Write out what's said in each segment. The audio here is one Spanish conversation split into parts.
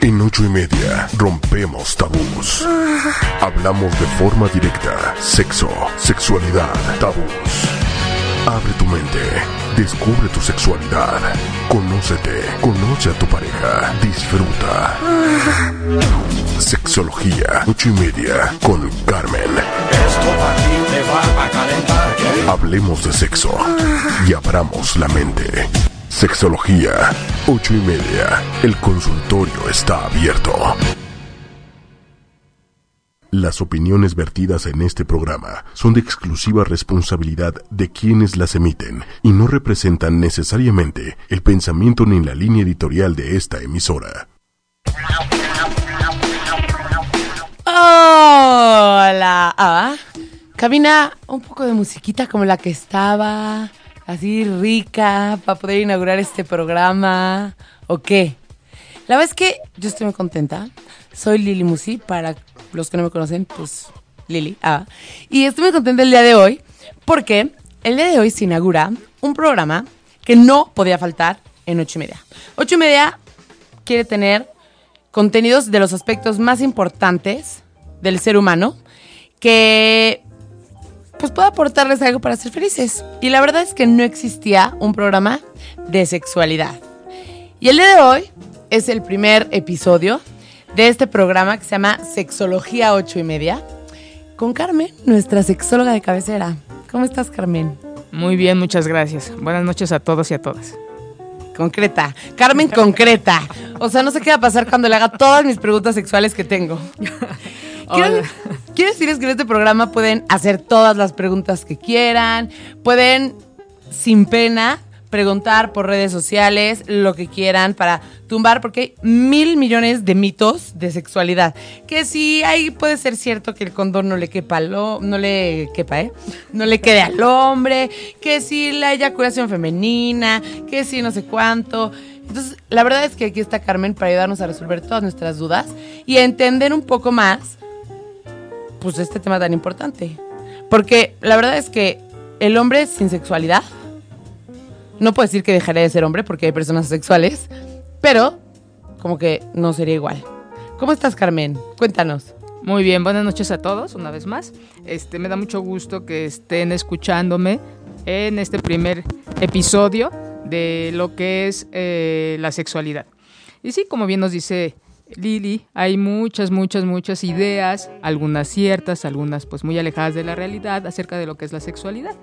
En ocho y media rompemos tabús. Hablamos de forma directa. Sexo, sexualidad, tabús. Abre tu mente. Descubre tu sexualidad. Conócete. Conoce a tu pareja. Disfruta. Sexología. Ocho y media. Con Carmen. Esto aquí te va a calentar. Hablemos de sexo. Y abramos la mente. Sexología. Ocho y media. El consultorio está abierto. Las opiniones vertidas en este programa son de exclusiva responsabilidad de quienes las emiten y no representan necesariamente el pensamiento ni la línea editorial de esta emisora. Hola. Ah, cabina un poco de musiquita como la que estaba, así rica, para poder inaugurar este programa. ¿O qué? La verdad es que yo estoy muy contenta. Soy Lili Musi, para los que no me conocen, pues Lili. Ah. Y estoy muy contenta el día de hoy porque el día de hoy se inaugura un programa que no podía faltar en ocho y media. Ocho y media quiere tener contenidos de los aspectos más importantes del ser humano que pues pueda aportarles algo para ser felices. Y la verdad es que no existía un programa de sexualidad. Y el día de hoy es el primer episodio de este programa que se llama Sexología 8 y media con Carmen, nuestra sexóloga de cabecera. ¿Cómo estás, Carmen? Muy bien, muchas gracias. Buenas noches a todos y a todas. Concreta. Carmen concreta. O sea, no sé qué va a pasar cuando le haga todas mis preguntas sexuales que tengo. Quiero, quiero decirles que en este programa pueden hacer todas las preguntas que quieran, pueden sin pena preguntar por redes sociales lo que quieran para tumbar, porque hay mil millones de mitos de sexualidad. Que si ahí puede ser cierto que el condón no le quepa al no le quepa, ¿eh? No le quede al hombre, que si la eyaculación femenina, que si no sé cuánto. Entonces, la verdad es que aquí está Carmen para ayudarnos a resolver todas nuestras dudas y a entender un poco más pues este tema tan importante. Porque la verdad es que el hombre sin sexualidad, no puedo decir que dejaría de ser hombre porque hay personas sexuales, pero como que no sería igual. ¿Cómo estás, Carmen? Cuéntanos. Muy bien, buenas noches a todos una vez más. Este me da mucho gusto que estén escuchándome en este primer episodio de lo que es eh, la sexualidad. Y sí, como bien nos dice Lili, hay muchas, muchas, muchas ideas, algunas ciertas, algunas pues muy alejadas de la realidad acerca de lo que es la sexualidad.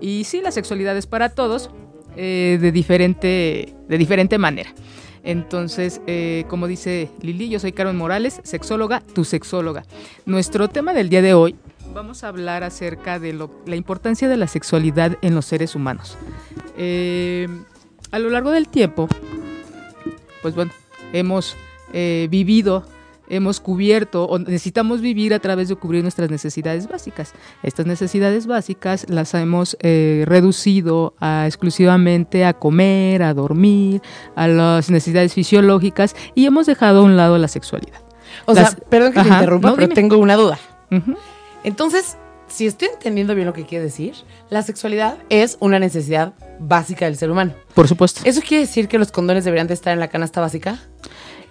Y sí, la sexualidad es para todos eh, de, diferente, de diferente manera. Entonces, eh, como dice Lili, yo soy Carmen Morales, sexóloga, tu sexóloga. Nuestro tema del día de hoy, vamos a hablar acerca de lo- la importancia de la sexualidad en los seres humanos. Eh, a lo largo del tiempo, pues bueno, hemos eh, vivido, hemos cubierto o necesitamos vivir a través de cubrir nuestras necesidades básicas. Estas necesidades básicas las hemos eh, reducido a, exclusivamente a comer, a dormir, a las necesidades fisiológicas y hemos dejado a un lado la sexualidad. O Las- sea, perdón que te Ajá, interrumpa, no, pero dime. tengo una duda. Entonces, si estoy entendiendo bien lo que quiere decir, la sexualidad es una necesidad básica del ser humano. Por supuesto. ¿Eso quiere decir que los condones deberían de estar en la canasta básica?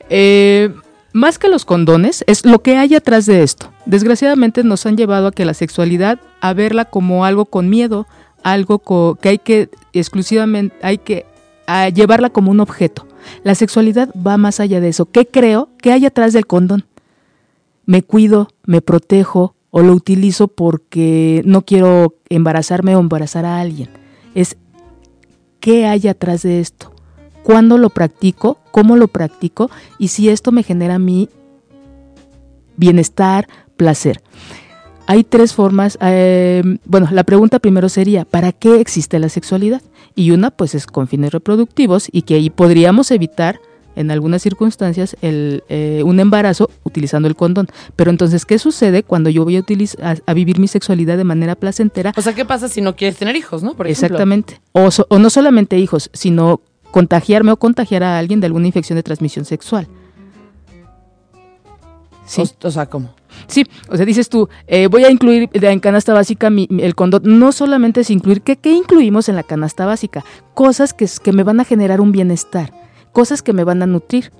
Eh, más que los condones, es lo que hay atrás de esto. Desgraciadamente nos han llevado a que la sexualidad, a verla como algo con miedo, algo que hay que exclusivamente, hay que llevarla como un objeto. La sexualidad va más allá de eso. ¿Qué creo? ¿Qué hay atrás del condón? Me cuido, me protejo o lo utilizo porque no quiero embarazarme o embarazar a alguien. Es qué hay atrás de esto cuándo lo practico, cómo lo practico y si esto me genera a mí bienestar, placer. Hay tres formas, eh, bueno, la pregunta primero sería, ¿para qué existe la sexualidad? Y una pues es con fines reproductivos y que ahí podríamos evitar en algunas circunstancias el, eh, un embarazo utilizando el condón. Pero entonces, ¿qué sucede cuando yo voy a, utilizar, a, a vivir mi sexualidad de manera placentera? O sea, ¿qué pasa si no quieres tener hijos, no? Por. Exactamente. O, so- o no solamente hijos, sino contagiarme o contagiar a alguien de alguna infección de transmisión sexual. Sí, O, o sea, ¿cómo? sí. O sea, dices tú, eh, voy a incluir en canasta básica mi- mi- el condón. No solamente es incluir, ¿qué, qué incluimos en la canasta básica? Cosas que, que me van a generar un bienestar, cosas que me van a nutrir.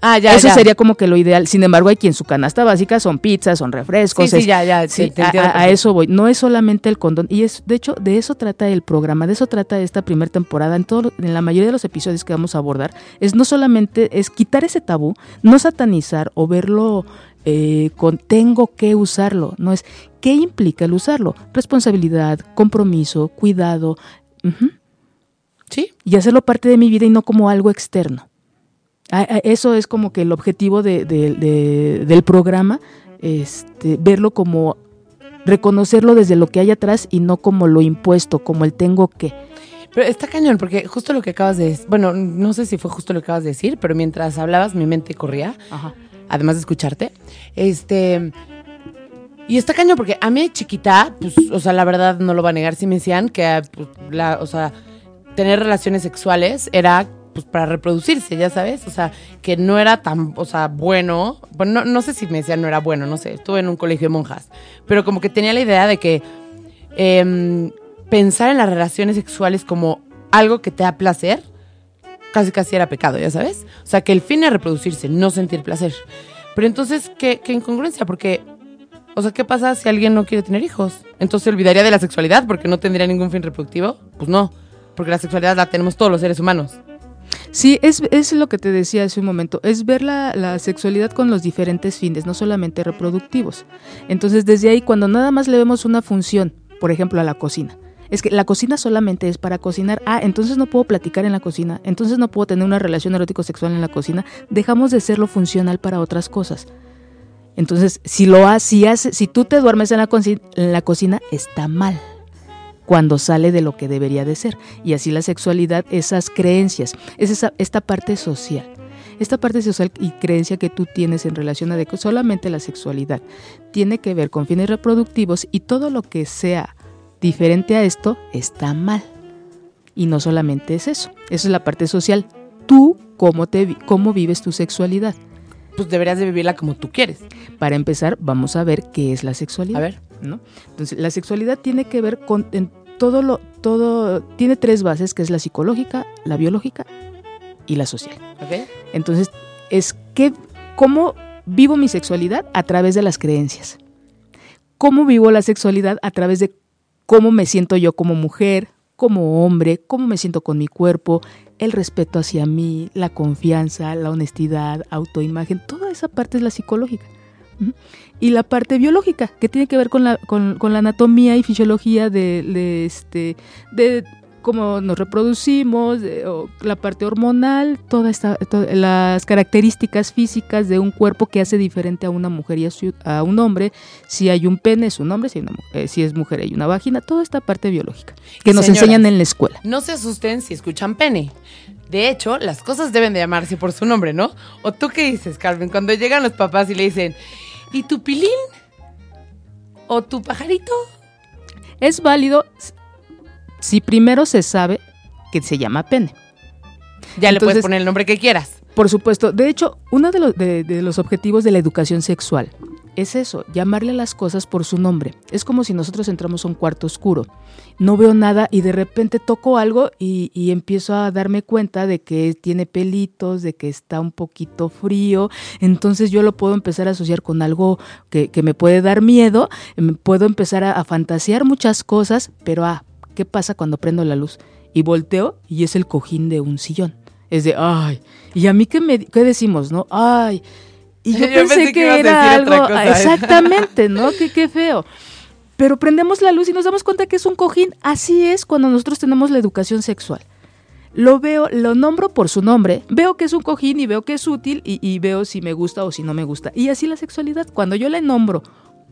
Ah, ya, Eso ya. sería como que lo ideal. Sin embargo, hay quien su canasta básica son pizzas, son refrescos. Sí, sí, ya, ya, sí, te- te a- eso voy. No es solamente el condón. Y es, de hecho, de eso trata el programa, de eso trata esta primera temporada. En, todo, en la mayoría de los episodios que vamos a abordar, es no solamente es quitar ese tabú, no satanizar o verlo eh, con tengo que usarlo. No es qué implica el usarlo. Responsabilidad, compromiso, cuidado. Sí. y hacerlo parte de mi vida y no como algo externo. Ah, ah, Eso es como que el objetivo de- de- de- del programa, este, verlo como reconocerlo desde lo que hay atrás y no como lo impuesto, como el tengo que. Pero está cañón, porque justo lo que acabas de decir, bueno, no sé si fue justo lo que acabas de decir, pero mientras hablabas mi mente corría, además de escucharte. Este. Y está cañón porque a mí chiquita, pues, o sea, la verdad no lo va a negar, si me decían que, pues, la, o sea, tener relaciones sexuales era, pues, para reproducirse, ya sabes, o sea, que no era tan, o sea, bueno, bueno, no, no sé si me decían no era bueno, no sé, estuve en un colegio de monjas, pero como que tenía la idea de que em, pensar en las relaciones sexuales como algo que te da placer, casi casi era pecado, ya sabes. O sea, que el fin es reproducirse, no sentir placer. Pero entonces, ¿qué, qué incongruencia? Porque, o sea, ¿qué pasa si alguien no quiere tener hijos? Entonces se olvidaría de la sexualidad porque no tendría ningún fin reproductivo. Pues no, porque la sexualidad la tenemos todos los seres humanos. Sí, es, es lo que te decía hace un momento, es ver la, la sexualidad con los diferentes fines, no solamente reproductivos. Entonces, desde ahí, cuando nada más le vemos una función, por ejemplo, a la cocina, es que la cocina solamente es para cocinar, ah, entonces no puedo platicar en la cocina, entonces no puedo tener una relación erótico-sexual en la cocina, dejamos de serlo funcional para otras cosas. Entonces, si lo haces, si, si tú te duermes en la, en la cocina, está mal cuando sale de lo que debería de ser. Y así la sexualidad, esas creencias, es esa, esta parte social. Esta parte social y creencia que tú tienes en relación a de que solamente la sexualidad tiene que ver con fines reproductivos y todo lo que sea diferente a esto está mal. Y no solamente es eso, eso es la parte social. Tú, ¿cómo, te, cómo vives tu sexualidad? Pues deberías de vivirla como tú quieres. Para empezar, vamos a ver qué es la sexualidad. A ver. ¿no? Entonces, la sexualidad tiene que ver con en todo lo todo tiene tres bases, que es la psicológica, la biológica y la social. Entonces, es que cómo vivo mi sexualidad a través de las creencias. Cómo vivo la sexualidad a través de cómo me siento yo como mujer, como hombre, cómo me siento con mi cuerpo, el respeto hacia mí, la confianza, la honestidad, autoimagen, toda esa parte es la psicológica. Y la parte biológica, que tiene que ver con la, con, con la anatomía y fisiología de, de este, de cómo nos reproducimos, de- o la parte hormonal, todas las características físicas de un cuerpo que hace diferente a una mujer y a, su- a un hombre. Si hay un pene es un hombre, si, hay una mu- eh, si es mujer hay una vagina, toda esta parte biológica que nos Señoras. enseñan en la escuela. No se asusten si escuchan pene. De hecho, las cosas deben de llamarse por su nombre, ¿no? ¿O tú qué dices, Carmen? Cuando llegan los papás y le dicen, ¿y tu pilín? ¿O tu pajarito? Es válido si primero se sabe que se llama pene. Ya le puedes poner el nombre que quieras. Por supuesto. De hecho, uno de los, de- de los objetivos de la educación sexual es eso, llamarle a las cosas por su nombre. Es como si nosotros entramos a un cuarto oscuro. No veo nada y de repente toco algo y, empiezo a darme cuenta de que tiene pelitos, de que está un poquito frío. Entonces yo lo puedo empezar a asociar con algo que, me puede dar miedo. em, Puedo empezar a, a fantasear muchas cosas, pero ah, ¿qué pasa cuando prendo la luz? Y volteo y es el cojín de un sillón. Es de, ay, y a mí qué, me, qué decimos, ¿no? Ay, y yo, Yo pensé, pensé que que, ibas a era decir algo, otra cosa. exactamente, ¿no? Qué, qué feo. Pero prendemos la luz y nos damos cuenta que es un cojín. Así es cuando nosotros tenemos la educación sexual. Lo veo, lo nombro por su nombre, veo que es un cojín y veo que es útil y, y veo si me gusta o si no me gusta. Y así la sexualidad, cuando yo la nombro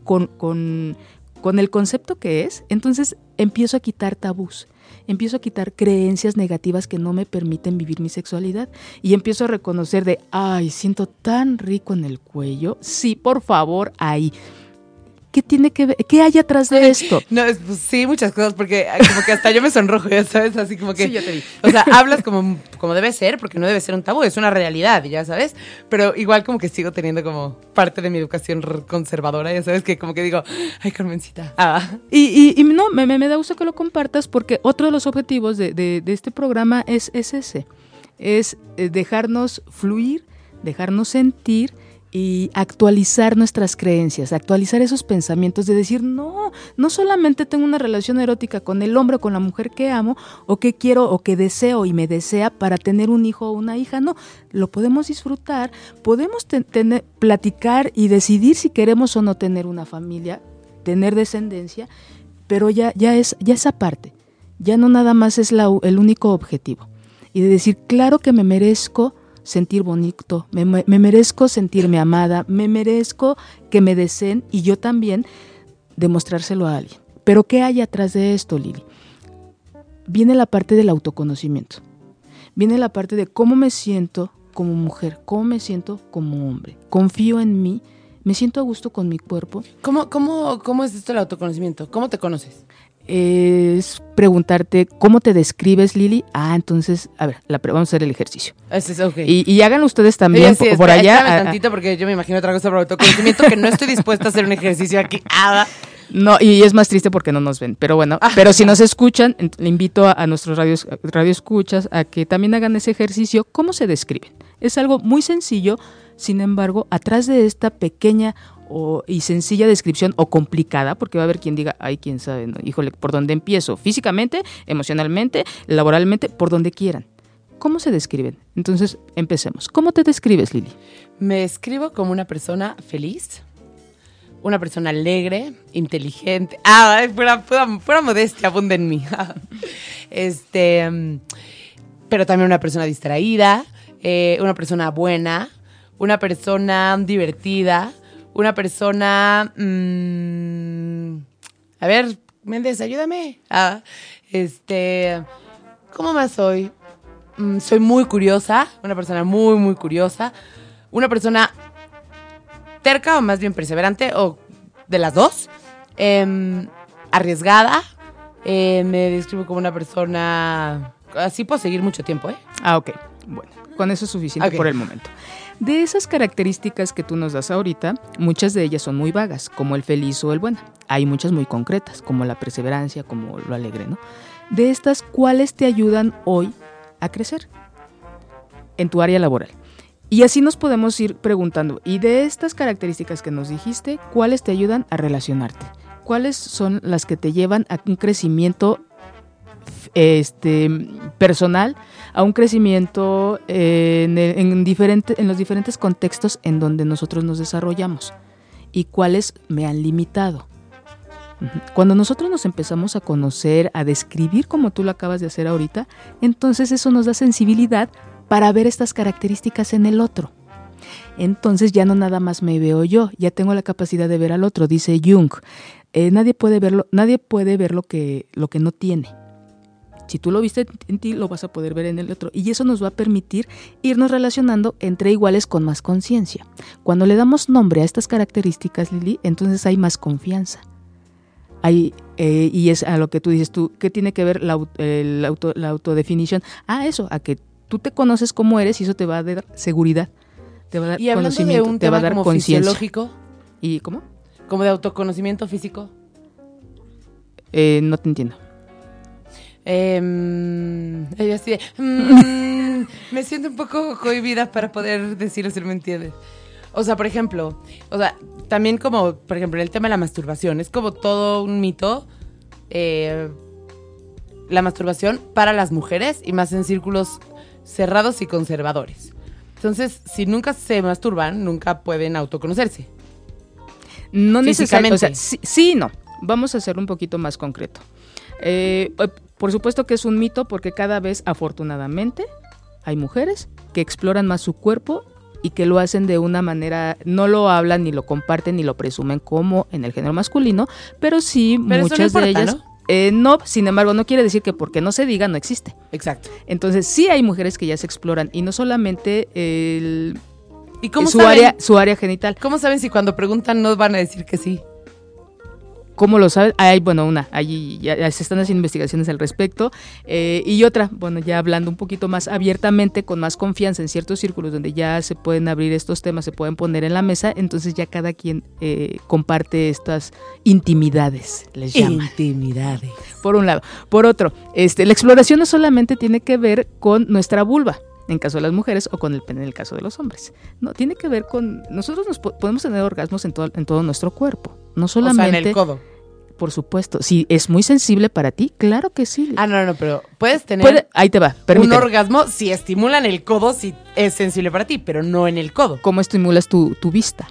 con, con, con el concepto que es, entonces empiezo a quitar tabús, empiezo a quitar creencias negativas que no me permiten vivir mi sexualidad y empiezo a reconocer de, ay, siento tan rico en el cuello, sí, por favor, ahí. ¿Qué tiene que ver? ¿Qué hay atrás de esto? No, es- pues, sí, muchas cosas, porque ah, como que hasta yo me sonrojo, ya sabes, así como que... Sí, ya te vi. O sea, hablas como, como debe ser, porque no debe ser un tabú, es una realidad, ya sabes. Pero igual como que sigo teniendo como parte de mi educación conservadora, ya sabes, que como que digo, ay, Carmencita. Ah, Y, y- y no, me, me- me da gusto que lo compartas porque otro de los objetivos de, de- de este programa es, es ese, es eh, dejarnos fluir, dejarnos sentir y actualizar nuestras creencias, actualizar esos pensamientos de decir, no, no solamente tengo una relación erótica con el hombre o con la mujer que amo o que quiero o que deseo y me desea para tener un hijo o una hija, no, lo podemos disfrutar, podemos tener, platicar y decidir si queremos o no tener una familia, tener descendencia, pero ya, ya, es, ya esa parte, ya no nada más es la, el único objetivo. Y de decir, claro que me merezco sentir bonito, me, merezco sentirme amada, me merezco que me deseen y yo también demostrárselo a alguien. Pero ¿qué hay atrás de esto, Lili? Viene la parte del autoconocimiento. Viene la parte de cómo me siento como mujer, cómo me siento como hombre. Confío en mí, me siento a gusto con mi cuerpo. ¿Cómo, cómo, cómo es esto el autoconocimiento? ¿Cómo te conoces? Es preguntarte cómo te describes, Lili. Ah, entonces, a ver, vamos a hacer el ejercicio. y, y, hagan ustedes también por, allá. Ah, tantito porque yo me imagino otra cosa por autoconocimiento que no estoy dispuesta a hacer un ejercicio aquí. Ah. No, y es más triste porque no nos ven. Pero bueno, ah. pero si nos escuchan, le invito a, nuestros radios, radio escuchas a que también hagan ese ejercicio. ¿Cómo se describen? Es algo muy sencillo, sin embargo, atrás de esta pequeña y sencilla descripción o complicada, porque va a haber quien diga, ay, quién sabe, híjole, ¿por dónde empiezo? Físicamente, emocionalmente, laboralmente, por donde quieran. ¿Cómo se describen? Entonces, empecemos. ¿Cómo te describes, Lili? Me describo como una persona feliz, una persona alegre, inteligente. Ah, fuera, fuera, modestia, abunda en mí. este, mm, pero también una persona distraída, eh, una persona buena, una persona divertida, una persona... Mm, a ver, Méndez, ayúdame. Ah, este, ¿cómo más soy? Mm, soy muy curiosa, una persona muy, muy curiosa. Una persona terca o más bien perseverante, o de las dos. Em, arriesgada. Eh, me describo como una persona... Así puedo seguir mucho tiempo, ¿eh? Ah, ok. Bueno, con eso es suficiente por el momento. De esas características que tú nos das ahorita, muchas de ellas son muy vagas, como el feliz o el bueno. Hay muchas muy concretas, como la perseverancia, como lo alegre, ¿no? De estas, ¿cuáles te ayudan hoy a crecer en tu área laboral? Y así nos podemos ir preguntando, y de estas características que nos dijiste, ¿cuáles te ayudan a relacionarte? ¿Cuáles son las que te llevan a un crecimiento este, personal a un crecimiento en, en, en los diferentes contextos en donde nosotros nos desarrollamos y cuáles me han limitado. Cuando nosotros nos empezamos a conocer, a describir como tú lo acabas de hacer ahorita, entonces eso nos da sensibilidad para ver estas características en el otro. Entonces ya no nada más me veo yo, ya tengo la capacidad de ver al otro, dice Jung. Eh, nadie puede verlo, nadie puede ver lo que, lo que no tiene. Si tú lo viste en ti, lo vas a poder ver en el otro. Y eso nos va a permitir irnos relacionando entre iguales con más conciencia. Cuando le damos nombre a estas características, Lili, entonces hay más confianza. Hay, eh, y es a lo que tú dices tú, ¿qué tiene que ver la, auto, la autodefinición? Ah, eso, a que tú te conoces como eres y eso te va a dar seguridad. Te va a dar y conocimiento, de un te va a dar como fisiológico. ¿Y cómo? Como de autoconocimiento físico. Eh, no te entiendo. Eh, así mm, me siento un poco cohibida para poder decirlo si no me entiendes. O sea, por ejemplo, o sea, también como, por ejemplo, el tema de la masturbación, es como todo un mito. Eh, la masturbación para las mujeres y más en círculos cerrados y conservadores. Entonces, si nunca se masturban, nunca pueden autoconocerse. No necesariamente. O sea, sí, sí, no. Vamos a hacerlo un poquito más concreto. Eh, por supuesto que es un mito porque cada vez, afortunadamente, hay mujeres que exploran más su cuerpo y que lo hacen de una manera, no lo hablan ni lo comparten ni lo presumen como en el género masculino, pero sí muchas de ellas... Eh, ¿no? sin embargo, no quiere decir que porque no se diga no existe. Exacto. Entonces, sí hay mujeres que ya se exploran y no solamente el, ¿Y cómo su, área, su área genital. ¿Cómo saben si cuando preguntan no van a decir que sí? ¿Cómo lo sabes? Hay, bueno, una, allí ya, se están haciendo investigaciones al respecto. Eh, y otra, bueno, ya hablando un poquito más abiertamente, con más confianza en ciertos círculos donde ya se pueden abrir estos temas, se pueden poner en la mesa, entonces ya cada quien eh, comparte estas intimidades, les llama. Intimidades. Por un lado. Por otro, este, la exploración no solamente tiene que ver con nuestra vulva, en caso de las mujeres o con el pene en el caso de los hombres. No, tiene que ver con... Nosotros nos po- podemos tener orgasmos en todo, en todo nuestro cuerpo. No O sea, solamente... en el codo. Por supuesto. Si es muy sensible para ti, claro que sí. Ah, no, no, pero puedes tener Puede- ahí te va, un orgasmo si estimulan el codo, si es sensible para ti, pero no en el codo. ¿Cómo estimulas tu, tu vista?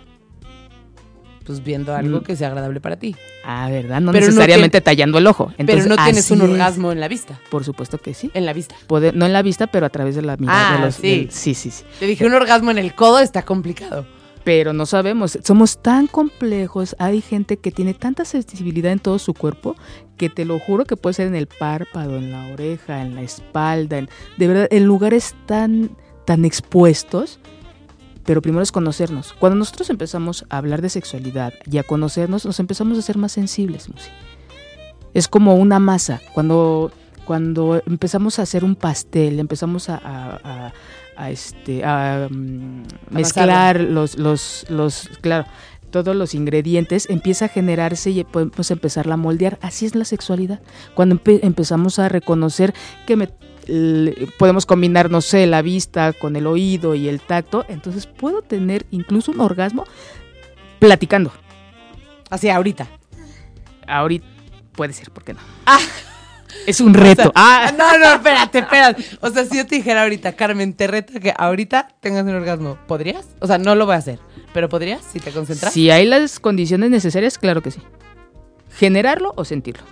Pues viendo algo Mm. que sea agradable para ti. Ah, ¿verdad? No Pero no necesariamente tallando el ojo. Entonces, pero no tienes un orgasmo en la vista. Por supuesto que sí. En la vista. Puede- no en la vista, pero a través de la mirada. Ah, de los, sí. del- sí, sí, sí. Te dije un orgasmo en el codo está complicado. Pero no sabemos. Somos tan complejos. Hay gente que tiene tanta sensibilidad en todo su cuerpo que te lo juro que puede ser en el párpado, en la oreja, en la espalda. en- de verdad, en lugares tan, tan expuestos. Pero primero es conocernos. Cuando nosotros empezamos a hablar de sexualidad y a conocernos, nos empezamos a ser más sensibles, Musi. Es como una masa. Cuando, cuando empezamos a hacer un pastel, empezamos a, a- a- a, este, a, mm, mezclar los, los, los, claro, todos los ingredientes, empieza a generarse y podemos empezarla a moldear. Así es la sexualidad. Cuando empe- empezamos a reconocer que me- podemos combinar, no sé, la vista con el oído y el tacto, entonces puedo tener incluso un orgasmo platicando. Así, ahorita. Ahorita puede ser, ¿por qué no? Ah. Es un reto. Ah, no, no, espérate, espérate. O sea, si yo te dijera ahorita, Carmen, te reto que ahorita tengas un orgasmo, ¿podrías? O sea, no lo voy a hacer, pero ¿podrías si te concentras? Si hay las condiciones necesarias, claro que sí. Generarlo o sentirlo.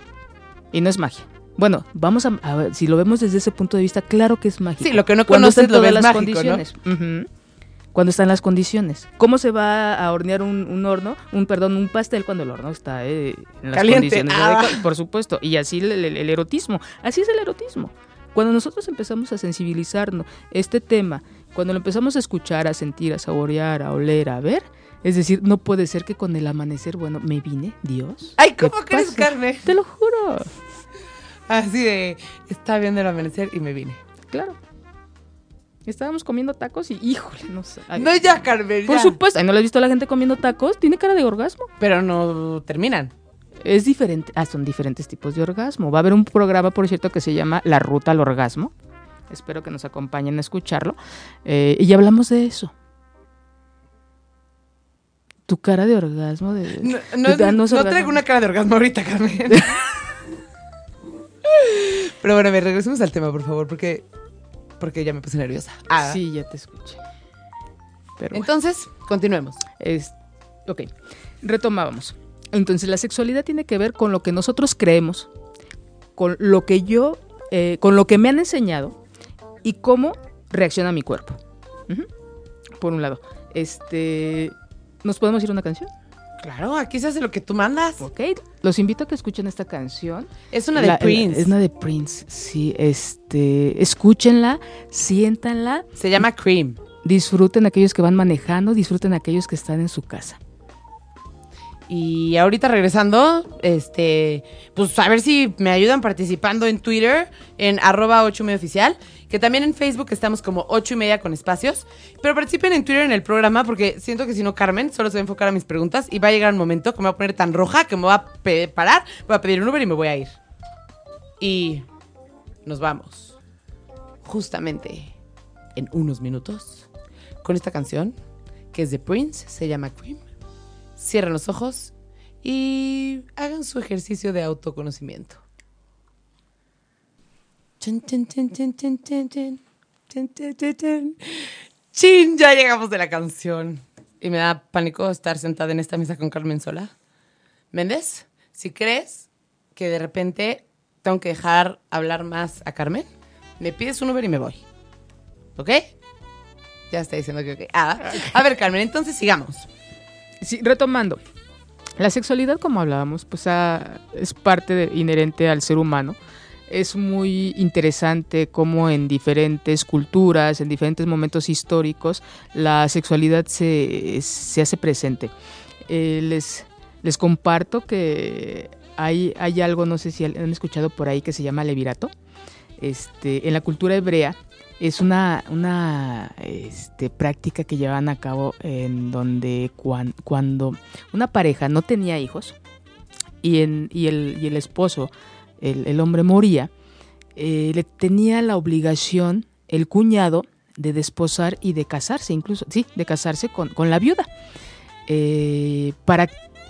Y no es magia. Bueno, vamos a, a ver, si lo vemos desde ese punto de vista, claro que es mágico. Sí, lo que no conoces lo ves las mágico, ¿no? condiciones. Ujú. Cuando están las condiciones. ¿Cómo se va a hornear un, un horno, un perdón, un pastel cuando el horno está eh, en las Caliente. condiciones Ah. adecuadas? Por supuesto. Y así el, el- el erotismo. Así es el erotismo. Cuando nosotros empezamos a sensibilizarnos este tema, cuando lo empezamos a escuchar, a sentir, a saborear, a oler, a ver, es decir, no puede ser que con el amanecer, bueno, me vine, Dios. Ay, ¿qué ¿cómo crees? Carmen? Te lo juro. Así de, estaba viendo el amanecer y me vine. Claro. Estábamos comiendo tacos y, híjole, no sé. Ay, No, ya, Carmen, Por ya. supuesto, Ay, ¿no le has visto a la gente comiendo tacos? Tiene cara de orgasmo. Pero no terminan. Es diferente. Ah, son diferentes tipos de orgasmo. Va a haber un programa, por cierto, que se llama La Ruta al Orgasmo. Espero que nos acompañen a escucharlo. Eh, y hablamos de eso. Tu cara de orgasmo de... No, no, de- no es orgasmo. traigo una cara de orgasmo ahorita, Carmen. Pero bueno, a ver, regresemos al tema, por favor, porque, porque ya me puse nerviosa. Ah, Sí, ya te escuché. Pero bueno. Entonces, continuemos. Es, ok, retomábamos. Entonces la sexualidad tiene que ver con lo que nosotros creemos, con lo que yo, eh, con lo que me han enseñado y cómo reacciona mi cuerpo. Por un lado, este, ¿nos podemos ir a una canción? Claro, aquí se hace lo que tú mandas. Ok, los invito a que escuchen esta canción. Es una de La- Prince. Es una de Prince, sí, este, escúchenla, siéntanla, Se llama Cream. disfruten aquellos que van manejando, disfruten aquellos que están en su casa. Y ahorita regresando, este, pues a ver si me ayudan participando en Twitter, en arroba 8 y oficial, que también en Facebook estamos como 8 y media con espacios. Pero participen en Twitter en el programa porque siento que si no, Carmen solo se va a enfocar a mis preguntas y va a llegar un momento que me va a poner tan roja que me va a parar, voy a pedir un Uber y me voy a ir. Y nos vamos justamente en unos minutos con esta canción que es de Prince, se llama Cream. Cierren los ojos y hagan su ejercicio de autoconocimiento. Chin, ya llegamos de la canción. Y me da pánico estar sentada en esta mesa con Carmen sola. Méndez, si crees que de repente tengo que dejar hablar más a Carmen, me pides un Uber y me voy. ¿Ok? Ya está diciendo que ok. Ah, a ver, Carmen, entonces sigamos. Sí, retomando. La sexualidad, como hablábamos, pues ah, es parte de- inherente al ser humano. Es muy interesante cómo en diferentes culturas, en diferentes momentos históricos, la sexualidad se, se hace presente. Eh, les, les comparto que hay, hay algo, no sé si han escuchado por ahí, que se llama levirato. Este, en la cultura hebrea es una, este, práctica que llevan a cabo en donde cuan- cuando una pareja no tenía hijos y, el, esposo, el, hombre moría, eh, le tenía la obligación, el cuñado, de desposar y de casarse, incluso, sí, de casarse con, la viuda, eh, para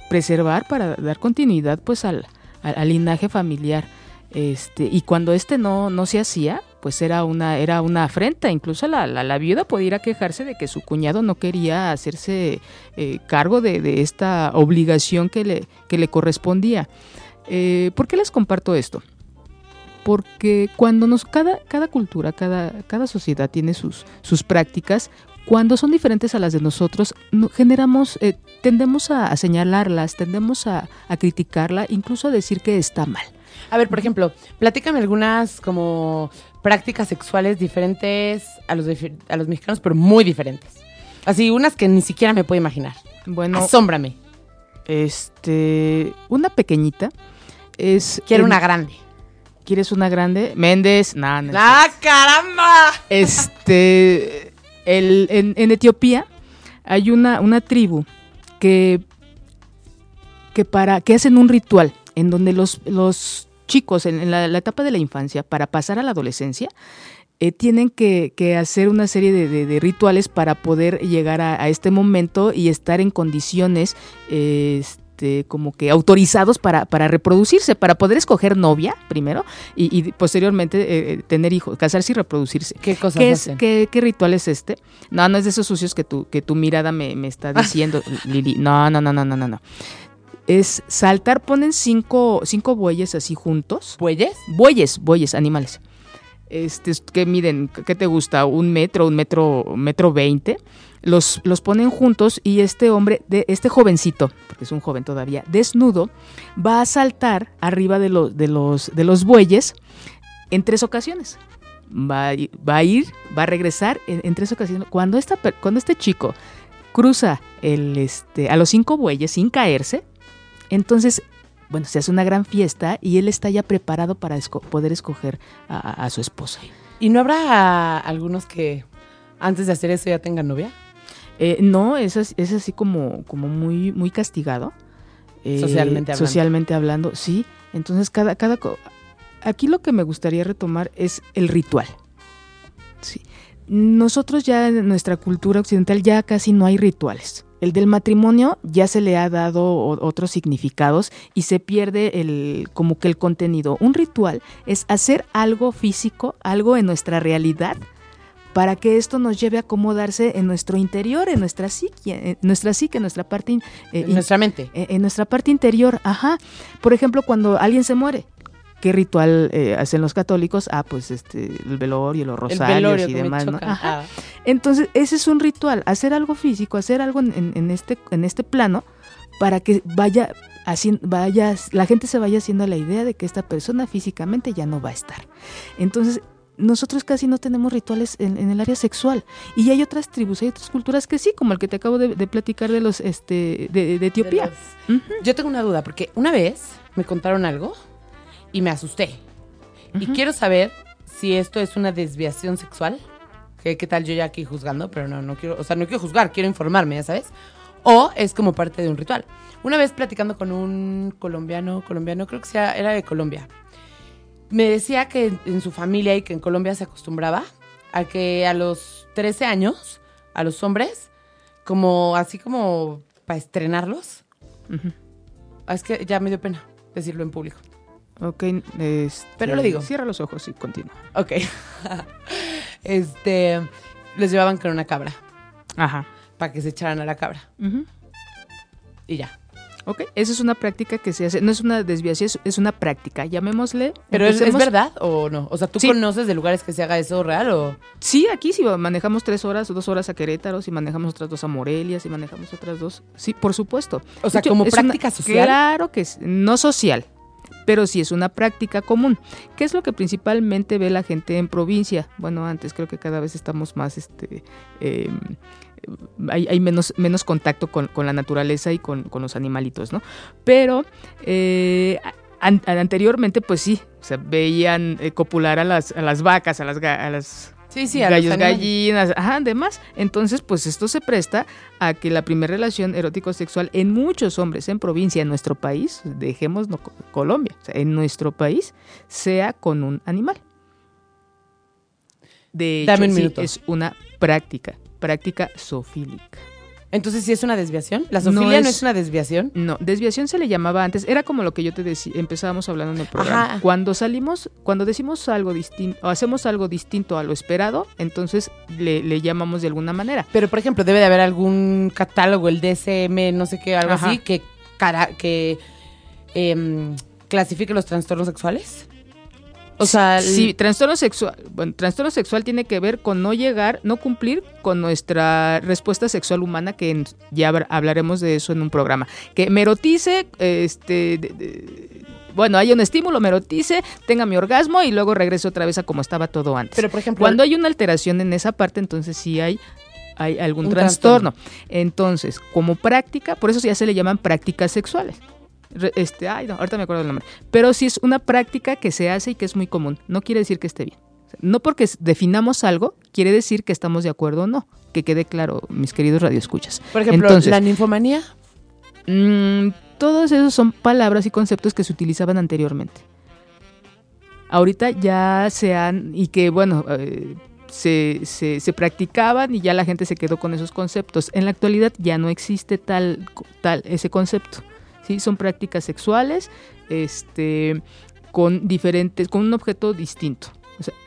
preservar, para dar continuidad pues al, al linaje familiar. Este, y cuando este no, no se hacía, pues era una, era una afrenta. Incluso la, la, la viuda podía ir a quejarse de que su cuñado no quería hacerse eh, cargo de, de, esta obligación que le, que le correspondía. Eh, ¿Por qué les comparto esto? Porque cuando nos, cada, cada cultura, cada, cada sociedad tiene sus, sus prácticas, cuando son diferentes a las de nosotros, no, generamos, eh, tendemos a, a, señalarlas, tendemos a, a criticarla, incluso a decir que está mal. A ver, por ejemplo, platícame algunas como prácticas sexuales diferentes a los, a los mexicanos, pero muy diferentes. Así, unas que ni siquiera me puedo imaginar. Bueno. Asómbrame. Este. Una pequeñita es. Quiero una grande. ¿Quieres una grande? Méndez. Nah, no ¡Ah, caramba! Este. El, en, en, Etiopía hay una, una tribu que. que para. que hacen un ritual en donde los, los chicos en, en la, la, etapa de la infancia, para pasar a la adolescencia, eh, tienen que, que, hacer una serie de, de, de, rituales para poder llegar a, a, este momento y estar en condiciones eh, este, como que autorizados para, para, reproducirse, para poder escoger novia primero y, y posteriormente eh, tener hijos, casarse y reproducirse. ¿Qué cosas ¿Qué, es, ¿qué, ¿Qué, ritual es este? No, no es de esos sucios que tu, que tu mirada me, me está diciendo, Lili. No, no, no, no, no, no. no es saltar, ponen cinco, cinco bueyes así juntos. ¿Bueyes? Bueyes, bueyes, animales. Este, que miden, ¿qué te gusta? Un metro, un metro, metro veinte. Los, los ponen juntos y este hombre, de, este jovencito, porque es un joven todavía, desnudo, va a saltar arriba de los, de los, de los bueyes en tres ocasiones. Va, va a ir, va a regresar en, en tres ocasiones. Cuando, esta, cuando este chico cruza el, este, a los cinco bueyes sin caerse, entonces, bueno, se hace una gran fiesta y él está ya preparado para esco poder escoger a, a, su esposa. ¿Y no habrá algunos que antes de hacer eso ya tengan novia? Eh, no, es, es, así como, como muy, muy castigado. Eh, socialmente hablando. Socialmente hablando, sí. Entonces, cada, cada. Aquí lo que me gustaría retomar es el ritual. Sí. Nosotros ya en nuestra cultura occidental ya casi no hay rituales. El del matrimonio ya se le ha dado otros significados y se pierde el como que el contenido. Un ritual es hacer algo físico, algo en nuestra realidad para que esto nos lleve a acomodarse en nuestro interior, en nuestra psique, en nuestra psique, en nuestra parte, eh, en nuestra mente, en, en nuestra parte interior. Ajá. Por ejemplo, cuando alguien se muere, ¿Qué ritual eh, hacen los católicos? Ah, pues este, el velorio, los rosarios velorio, y demás, ¿no? Ajá. Ah. Entonces, ese es un ritual, hacer algo físico, hacer algo en, en, este, en este plano para que vaya así, vaya, la gente se vaya haciendo la idea de que esta persona físicamente ya no va a estar. Entonces, nosotros casi no tenemos rituales en, en, el área sexual. Y hay otras tribus, hay otras culturas que sí, como el que te acabo de, de platicar de los este de, de Etiopía. De los... uh -huh. Yo tengo una duda, porque una vez me contaron algo y me asusté. Uh -huh. Y quiero saber si esto es una desviación sexual. ¿Qué, ¿Qué, tal yo ya aquí juzgando? Pero no, no quiero, o sea, no quiero juzgar, quiero informarme, ya sabes. O es como parte de un ritual. Una vez platicando con un colombiano, colombiano, creo que sea, era de Colombia, me decía que en su familia y que en Colombia se acostumbraba a que a los 13 años, a los hombres, como así como para estrenarlos. Uh -huh. Es que ya me dio pena decirlo en público. Ok, este, pero lo digo. Cierra los ojos y continúa. Ok. este, les llevaban con una cabra. Ajá. Para que se echaran a la cabra. Uh -huh. Y ya. Ok, esa es una práctica que se hace, no es una desviación, es una práctica, llamémosle. ¿Pero es, es, verdad o no? O sea, ¿tú sí. conoces de lugares que se haga eso real o...? Sí, aquí si manejamos tres horas o dos horas a Querétaro, si manejamos otras dos a Morelia, si manejamos otras dos, sí, por supuesto. O sea, hecho, como práctica una, social. Claro que es, no social, pero sí es una práctica común. ¿Qué es lo que principalmente ve la gente en provincia? Bueno, antes creo que cada vez estamos más, este, eh, hay, menos, menos contacto con, con la naturaleza y con, con, los animalitos, ¿no? Pero eh, an, anteriormente, pues sí, o sea, veían eh, copular a las, a las vacas, a las, a las Sí, sí, a gallos, gallinas, ajá, demás. Entonces, pues esto se presta a que la primera relación erótico-sexual en muchos hombres en provincia, en nuestro país, dejemos no, Colombia, o sea, en nuestro país, sea con un animal. De Dame hecho, un sí, minuto. es una práctica, práctica zoofílica. Entonces, ¿sí es una desviación? ¿La zoofilia no es- es, una desviación? No, desviación se le llamaba antes, era como lo que yo te decía, empezábamos hablando en el programa. Ajá. Cuando salimos, cuando decimos algo distinto, o hacemos algo distinto a lo esperado, entonces le, le llamamos de alguna manera. Pero, por ejemplo, debe de haber algún catálogo, el DSM, no sé qué, algo Ajá. así, que, cara que em, clasifique los trastornos sexuales. O sea, el- Sí, trastorno sexual, bueno, trastorno sexual tiene que ver con no llegar, no cumplir con nuestra respuesta sexual humana, que en- ya hablaremos de eso en un programa. Que me erotice, este, de- de- bueno, hay un estímulo, me erotice, tenga mi orgasmo y luego regrese otra vez a como estaba todo antes. pero por ejemplo, Cuando hay una alteración en esa parte, entonces sí hay, hay algún trastorno. Entonces, como práctica, por eso ya se le llaman prácticas sexuales. Este, ay, no, ahorita me acuerdo del nombre. Pero sí es una práctica que se hace y que es muy común. No quiere decir que esté bien. No porque definamos algo, quiere decir que estamos de acuerdo o no. Que quede claro, mis queridos radioescuchas. por ejemplo, entonces- la ninfomanía, Mm, todos esos son palabras y conceptos que se utilizaban anteriormente. Ahorita ya se han, y que bueno, eh, se, se- se practicaban y ya la gente se quedó con esos conceptos. En la actualidad ya no existe tal, tal ese concepto. ¿Sí? Son prácticas sexuales este, con diferentes, con un objeto distinto.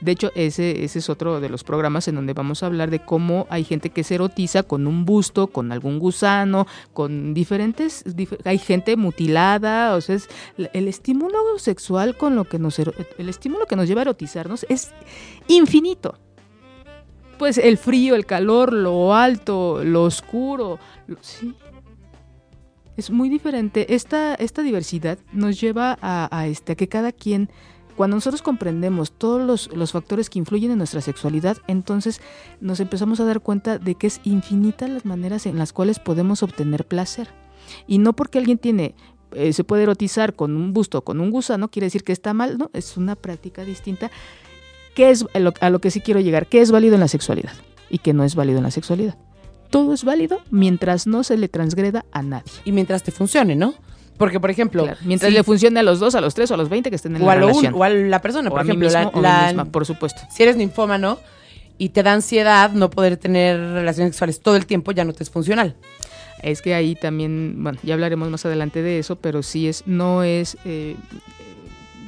De hecho, ese, ese es otro de los programas en donde vamos a hablar de cómo hay gente que se erotiza con un busto, con algún gusano, con diferentes, dif- hay gente mutilada, o sea, es, el estímulo sexual con lo que nos, el estímulo que nos lleva a erotizarnos es infinito. Pues el frío, el calor, lo alto, lo oscuro, sí. Es muy diferente. Esta, esta diversidad nos lleva a, este, a que cada quien, cuando nosotros comprendemos todos los, los factores que influyen en nuestra sexualidad, entonces nos empezamos a dar cuenta de que es infinita las maneras en las cuales podemos obtener placer. Y no porque alguien tiene, eh, se puede erotizar con un busto, con un gusano, quiere decir que está mal, no, es una práctica distinta. ¿Qué es a lo, a lo que sí quiero llegar? ¿Qué es válido en la sexualidad? Y qué no es válido en la sexualidad. Todo es válido mientras no se le transgreda a nadie. y mientras te funcione, ¿no? Porque, por ejemplo, Claro, mientras le funcione a los dos, a los tres o a los 20 que estén en o la a, lo un- relación. o a la persona, O por a mí ejemplo, mismo la- o mí la- misma, por supuesto. si eres ninfómano y te da ansiedad no poder tener relaciones sexuales todo el tiempo, ya no te es funcional. Es que ahí también, bueno, ya hablaremos más adelante de eso, pero sí es, no es eh, eh,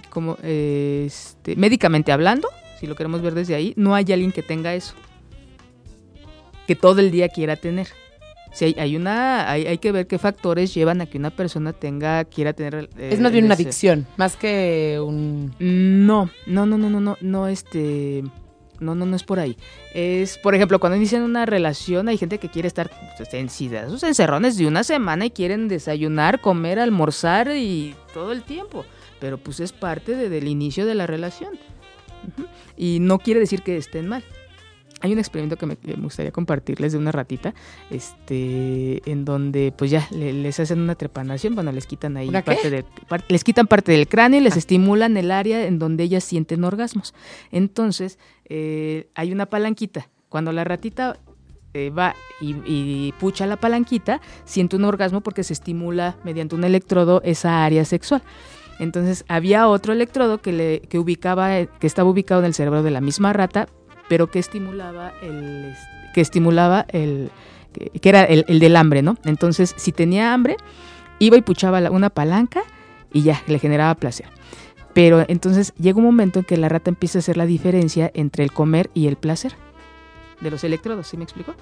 como eh, este, médicamente hablando, si lo queremos ver desde ahí, no hay alguien que tenga eso, que todo el día quiera tener. Si hay, hay una, hay, hay que ver qué factores llevan a que una persona tenga, quiera tener. eh, es más bien una ese- adicción, más que un... No, no, no, no, no, no, no, este, no, no, no es por ahí. Es, por ejemplo, cuando inician una relación, hay gente que quiere estar pues, en encerrones de una semana y quieren desayunar, comer, almorzar y todo el tiempo. Pero pues es parte de- del inicio de la relación. Y no quiere decir que estén mal. Hay un experimento que me, que me gustaría compartirles de una ratita, este, en donde pues ya le- les hacen una trepanación, bueno, les quitan ahí parte del, par- les quitan parte del cráneo y les estimulan el área en donde ellas sienten orgasmos. Entonces, eh, hay una palanquita. Cuando la ratita eh, va y, y pucha la palanquita, siente un orgasmo porque se estimula mediante un electrodo esa área sexual. Entonces había otro electrodo que, le, que ubicaba, que estaba ubicado en el cerebro de la misma rata, pero que estimulaba el, es- que estimulaba el, que, era el, el del hambre, ¿no? Entonces, si tenía hambre, iba y puchaba una palanca y ya, le generaba placer. Pero entonces llega un momento en que la rata empieza a hacer la diferencia entre el comer y el placer de los electrodos, ¿sí me explico?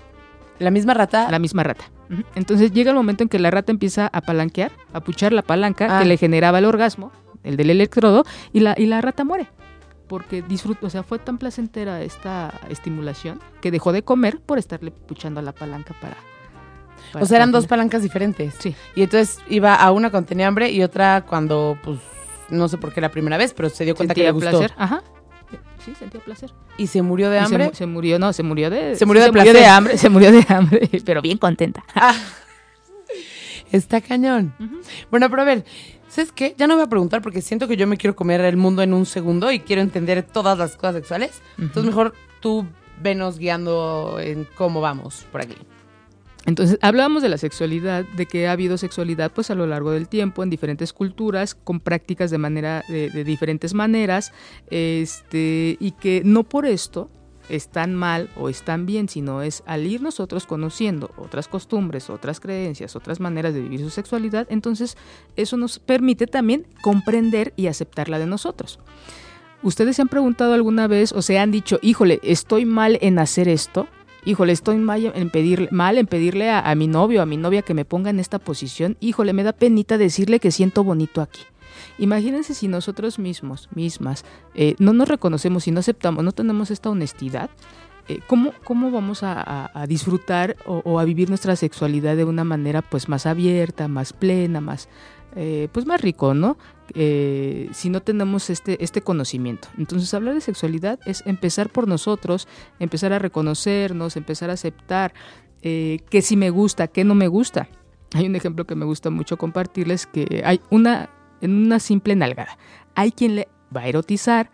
La misma rata... La misma rata. Entonces llega el momento en que la rata empieza a palanquear, a puchar la palanca Ah. que le generaba el orgasmo, el del electrodo, y la, y la rata muere. Porque disfrutó, o sea, fue tan placentera esta estimulación que dejó de comer por estarle puchando a la palanca para. para o sea, eran dos palancas diferentes. Sí. Y entonces iba a una cuando tenía hambre y otra cuando, pues, no sé por qué la primera vez, pero se dio cuenta que le gustó. placer. Ajá. Sí, sentía placer. Y se murió de Y se hambre. mu- Se, murió, no, se murió de. Se murió de se murió placer. de hambre, se murió de hambre, pero bien contenta. Está cañón. Bueno, pero a ver, ¿sabes qué? Ya no voy a preguntar porque siento que yo me quiero comer el mundo en un segundo y quiero entender todas las cosas sexuales. Entonces mejor tú venos guiando en cómo vamos por aquí. Entonces, hablábamos de la sexualidad, de que ha habido sexualidad pues a lo largo del tiempo en diferentes culturas, con prácticas de manera de, de diferentes maneras, este, y que no por esto están mal o están bien, sino es al ir nosotros conociendo otras costumbres, otras creencias, otras maneras de vivir su sexualidad, entonces eso nos permite también comprender y aceptar la de nosotros. ¿Ustedes se han preguntado alguna vez o se han dicho, híjole, estoy mal en hacer esto? Híjole, estoy mal en, pedir, mal en pedirle a, mi novio, a mi novia que me ponga en esta posición. Híjole, me da penita decirle que siento bonito aquí. Imagínense si nosotros mismos, mismas, eh, no nos reconocemos y no aceptamos, no tenemos esta honestidad, eh, ¿cómo, ¿cómo, vamos a, disfrutar o, a vivir nuestra sexualidad de una manera pues más abierta, más plena, más, eh, pues más rico, ¿no? Si no tenemos este, este conocimiento. Entonces hablar de sexualidad es empezar por nosotros, empezar a reconocernos, empezar a aceptar eh, qué sí me gusta, qué no me gusta. Hay un ejemplo que me gusta mucho compartirles, que hay una, en una simple nalgada, hay quien le va a erotizar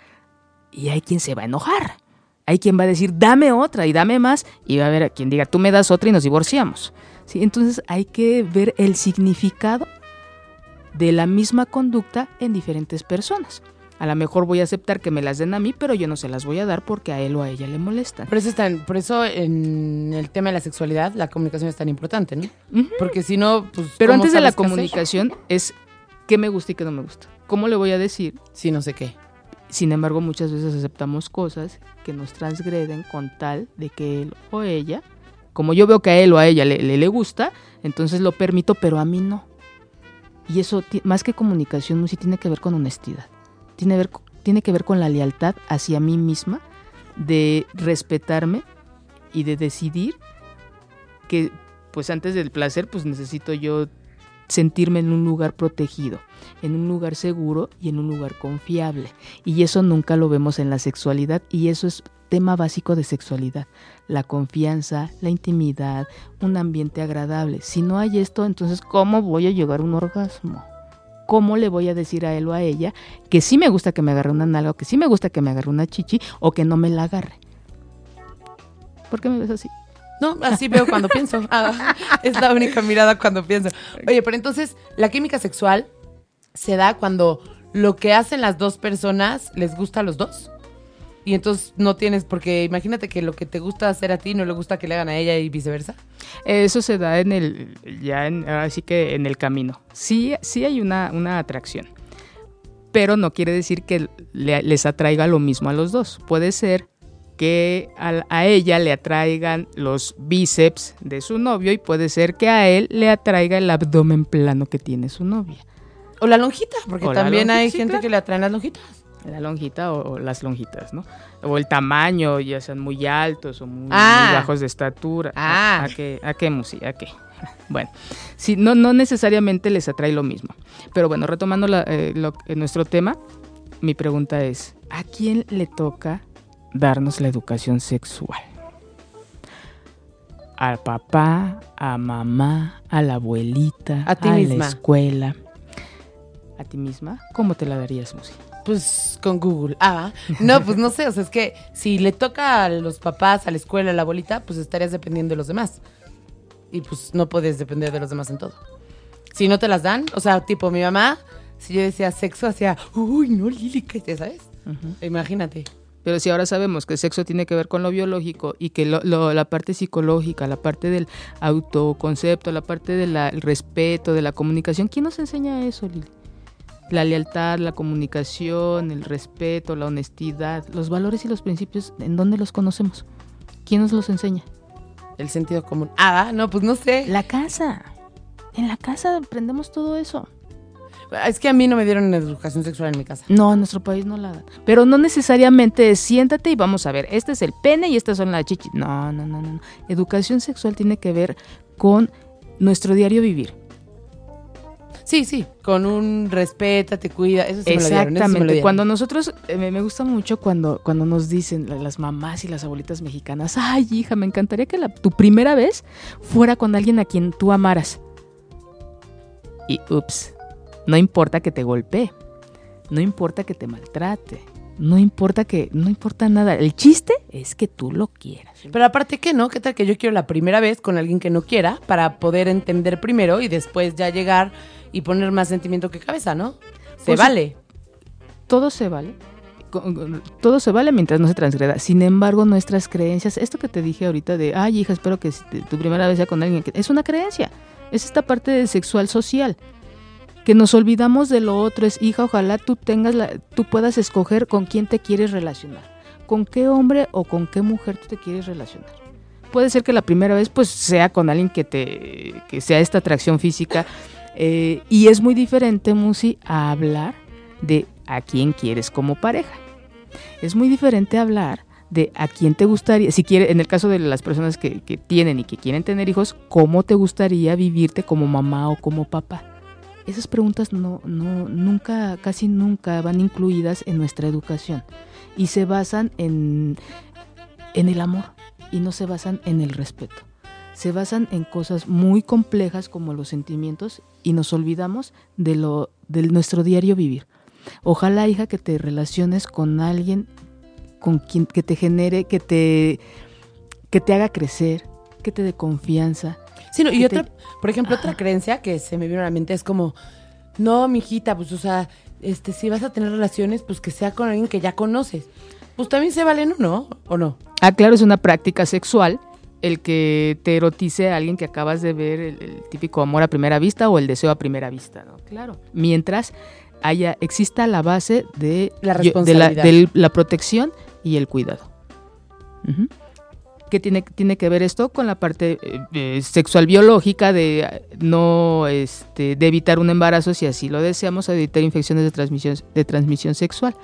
y hay quien se va a enojar. Hay quien va a decir, dame otra y dame más, y va a haber a quien diga, tú me das otra y nos divorciamos. ¿Sí? Entonces hay que ver el significado de la misma conducta en diferentes personas. A lo mejor voy a aceptar que me las den a mí, pero yo no se las voy a dar porque a él o a ella le molestan. Por eso, es tan, por eso en el tema de la sexualidad la comunicación es tan importante, ¿no? Uh -huh. Porque si no, pues... Pero antes de la comunicación es qué me gusta y qué no me gusta. ¿Cómo le voy a decir? Si no sé qué. Sin embargo, muchas veces aceptamos cosas que nos transgreden con tal de que él o ella, como yo veo que a él o a ella le, le, le gusta, entonces lo permito, pero a mí no. Y eso, más que comunicación, sí tiene que ver con honestidad. Tiene, ver, tiene que ver con la lealtad hacia mí misma, de respetarme y de decidir que, pues antes del placer, pues necesito yo sentirme en un lugar protegido, en un lugar seguro y en un lugar confiable. Y eso nunca lo vemos en la sexualidad y eso es tema básico de sexualidad, la confianza, la intimidad, un ambiente agradable. Si no hay esto, entonces ¿cómo voy a llegar a un orgasmo? ¿Cómo le voy a decir a él o a ella que sí me gusta que me agarre una nalga o que sí me gusta que me agarre una chichi o que no me la agarre? ¿Por qué me ves así? No, así veo cuando pienso. Ah, es la única mirada cuando pienso. Oye, pero entonces, la química sexual se da cuando lo que hacen las dos personas les gusta a los dos. Y entonces no tienes, porque imagínate que lo que te gusta hacer a ti no le gusta que le hagan a ella y viceversa. Eso se da en el, ya en, así que en el camino. Sí, sí hay una, una atracción, pero no quiere decir que le, les atraiga lo mismo a los dos. Puede ser que a, a, ella le atraigan los bíceps de su novio y puede ser que a él le atraiga el abdomen plano que tiene su novia. O la lonjita, porque o también lonjita, hay gente claro. que le atraen las lonjitas la lonjita o, o, las lonjitas, ¿no? O el tamaño, ya sean muy altos o muy, ah. muy bajos de estatura. Ah. ¿A, a qué, a qué, Musi? ¿A qué? Bueno, sí, no, no necesariamente les atrae lo mismo. Pero bueno, retomando la, eh, lo, eh, nuestro tema, mi pregunta es, ¿a quién le toca darnos la educación sexual? Al papá, a mamá, a la abuelita, a, ti a misma. la escuela. ¿A ti misma? ¿Cómo te la darías, Musi? Pues con Google. Ah, no, pues no sé, o sea, es que si le toca a los papás, a la escuela, a la abuelita, pues estarías dependiendo de los demás. Y pues no puedes depender de los demás en todo. Si no te las dan, o sea, tipo mi mamá, si yo decía sexo, hacía, uy, no, Lili, ¿qué sabes? Uh -huh. Imagínate. Pero si ahora sabemos que el sexo tiene que ver con lo biológico y que lo, lo, la parte psicológica, la parte del autoconcepto, la parte del respeto, de la comunicación, ¿quién nos enseña eso, Lili? la lealtad, la comunicación, el respeto, la honestidad, los valores y los principios, ¿en dónde los conocemos? ¿Quién nos los enseña? El sentido común. Ah, no, pues no sé. La casa. En la casa aprendemos todo eso. Es que a mí no me dieron educación sexual en mi casa. No, en nuestro país no la dan. Pero no necesariamente es siéntate y vamos a ver, este es el pene y estas son las chichis. No, no, no, no. Educación sexual tiene que ver con nuestro diario vivir. Sí, sí, con un respeto, te cuida, eso sí Exactamente. Me lo dieron, eso sí me lo dieron. Cuando nosotros, eh, me, me, gusta mucho cuando, cuando nos dicen las mamás y las abuelitas mexicanas, ay hija, me encantaría que la, tu primera vez fuera con alguien a quien tú amaras. Y ups, no importa que te golpee, no importa que te maltrate, no importa que, no importa nada. El chiste es que tú lo quieras. Pero aparte que no, ¿qué tal que yo quiero la primera vez con alguien que no quiera para poder entender primero y después ya llegar y poner más sentimiento que cabeza, ¿no? Se Pues, vale. Todo se vale. todo se vale mientras no se transgreda. Sin embargo, nuestras creencias, esto que te dije ahorita de, ay, hija, espero que tu primera vez sea con alguien, que es una creencia. Es esta parte de sexual social. Que nos olvidamos de lo otro. Es, hija, ojalá tú tengas la, tú puedas escoger con quién te quieres relacionar. Con qué hombre o con qué mujer tú te quieres relacionar. Puede ser que la primera vez pues sea con alguien que te que sea esta atracción física eh, y es muy diferente Musi a hablar de a quién quieres como pareja. Es muy diferente hablar de a quién te gustaría, si quiere, en el caso de las personas que, que tienen y que quieren tener hijos, cómo te gustaría vivirte como mamá o como papá. Esas preguntas no, no, nunca, casi nunca van incluidas en nuestra educación y se basan en, en el amor y no se basan en el respeto. Se basan en cosas muy complejas como los sentimientos y nos olvidamos de lo de nuestro diario vivir. Ojalá, hija, que te relaciones con alguien con quien que te genere, que te que te haga crecer, que te dé confianza. Sí, no, y otra, te- por ejemplo, otra creencia que se me vino a la mente es como, no, mijita, pues, o sea, este, si vas a tener relaciones, pues que sea con alguien que ya conoces. Pues también se valen uno, ¿o no? Ah, claro, es una práctica sexual el que te erotice a alguien que acabas de ver, el, el típico amor a primera vista o el deseo a primera vista, ¿no? Claro. Mientras haya, exista la base de La yo- de responsabilidad. de la protección y el cuidado. Ujú. ¿Qué tiene, tiene que ver esto con la parte eh, eh, sexual biológica de no este, de evitar un embarazo si así lo deseamos, evitar infecciones de transmisión, de transmisión sexual?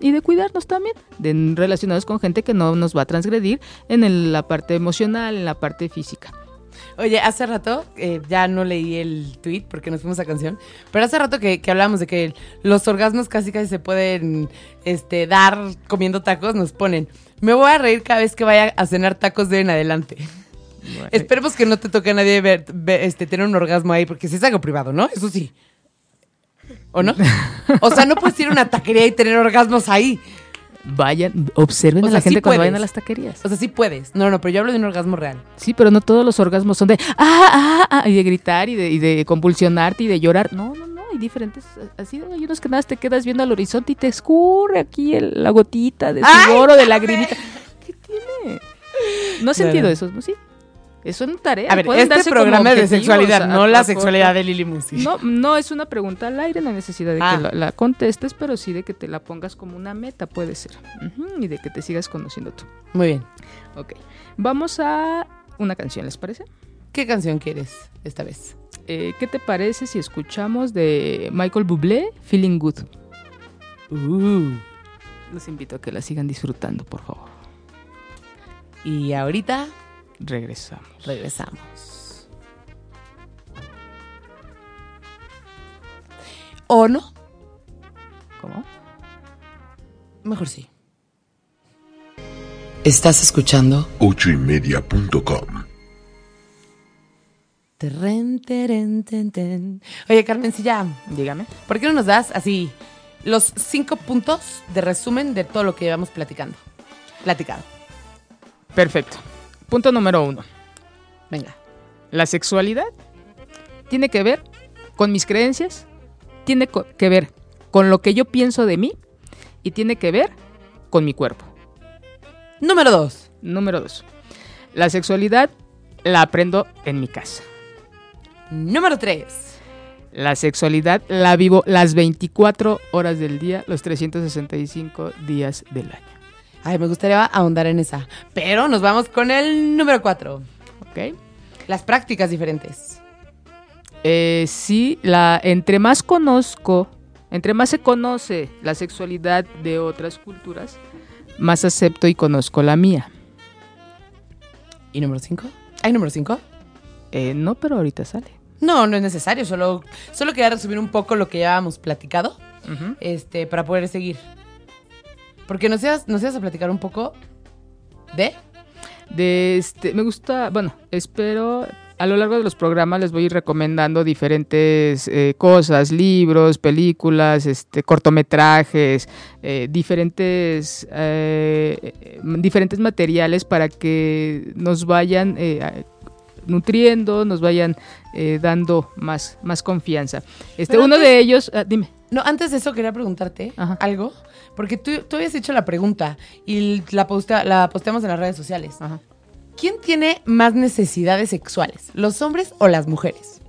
Y de cuidarnos también, de relacionados con gente que no nos va a transgredir en la parte emocional, en la parte física. Oye, hace rato, eh, ya no leí el tweet porque nos fuimos a canción, pero hace rato que, que hablábamos de que los orgasmos casi casi se pueden este, dar comiendo tacos, nos ponen. Me voy a reír cada vez que vaya a cenar tacos de en adelante. Esperemos que no te toque a nadie ver, ver, este, tener un orgasmo ahí, porque si es algo privado, ¿no? Eso sí. ¿O no? O sea, no puedes ir a una taquería y tener orgasmos ahí. Vayan, observen O a sea, la gente sí cuando vayan a las taquerías. O sea, sí puedes. No, no, pero yo hablo de un orgasmo real. Sí, pero no todos los orgasmos son de ah, ah, ah, y de gritar y de, y de convulsionarte y de llorar. No, no, no, hay diferentes. Así hay unos que nada más te quedas viendo al horizonte y te escurre aquí el- la gotita de ¡Ay, sudor o de lagrimita. ¿Qué tiene? ¿No has sentido eso? ¿no? Sí. Eso es tarea. A ver, pueden este programa es de sexualidad, no la sexualidad de Lili Musi. No, no es una pregunta al aire, no hay necesidad de Ah. que la, la contestes, pero sí de que te la pongas como una meta, puede ser. Y de que te sigas conociendo tú. Muy bien. Ok. Vamos a una canción, ¿les parece? ¿Qué canción quieres esta vez? Eh, ¿Qué te parece si escuchamos de Michael Bublé, Feeling Good? Uh. Los invito a que la sigan disfrutando, por favor. Y ahorita Regresamos. regresamos. ¿O no? ¿Cómo? Mejor sí. Estás escuchando ochoymedia.com Terren, teren, ten, ten. Oye, Carmen, si ya, Dígame. ¿por qué no nos das así los cinco puntos de resumen de todo lo que llevamos platicando? Platicado. Perfecto. Punto número uno. Venga. La sexualidad tiene que ver con mis creencias, tiene que ver con lo que yo pienso de mí y tiene que ver con mi cuerpo. Número dos. Número dos. La sexualidad la aprendo en mi casa. Número tres. La sexualidad la vivo las 24 horas del día, los 365 días del año. Ay, me gustaría ahondar en esa. Pero nos vamos con el número cuatro. ¿Ok? Las prácticas diferentes. Eh, sí, la, entre más conozco, entre más se conoce la sexualidad de otras culturas, más acepto y conozco la mía. ¿Y número cinco? ¿Hay número cinco? Eh, no, pero ahorita sale. No, no es necesario. Solo, solo quería resumir un poco lo que ya habíamos platicado. este, para poder seguir. Porque nos ibas, nos ibas a platicar un poco de... De este, me gusta, bueno, espero a lo largo de los programas les voy a ir recomendando diferentes eh, cosas, libros, películas, este, cortometrajes, eh, diferentes, eh, diferentes materiales para que nos vayan eh, nutriendo, nos vayan eh, dando más, más confianza. Este, Pero uno antes- de ellos, ah, dime. No, antes de eso quería preguntarte Ajá. algo, porque tú, tú habías hecho la pregunta y la, la posteamos en las redes sociales. Ajá. ¿Quién tiene más necesidades sexuales, los hombres o las mujeres?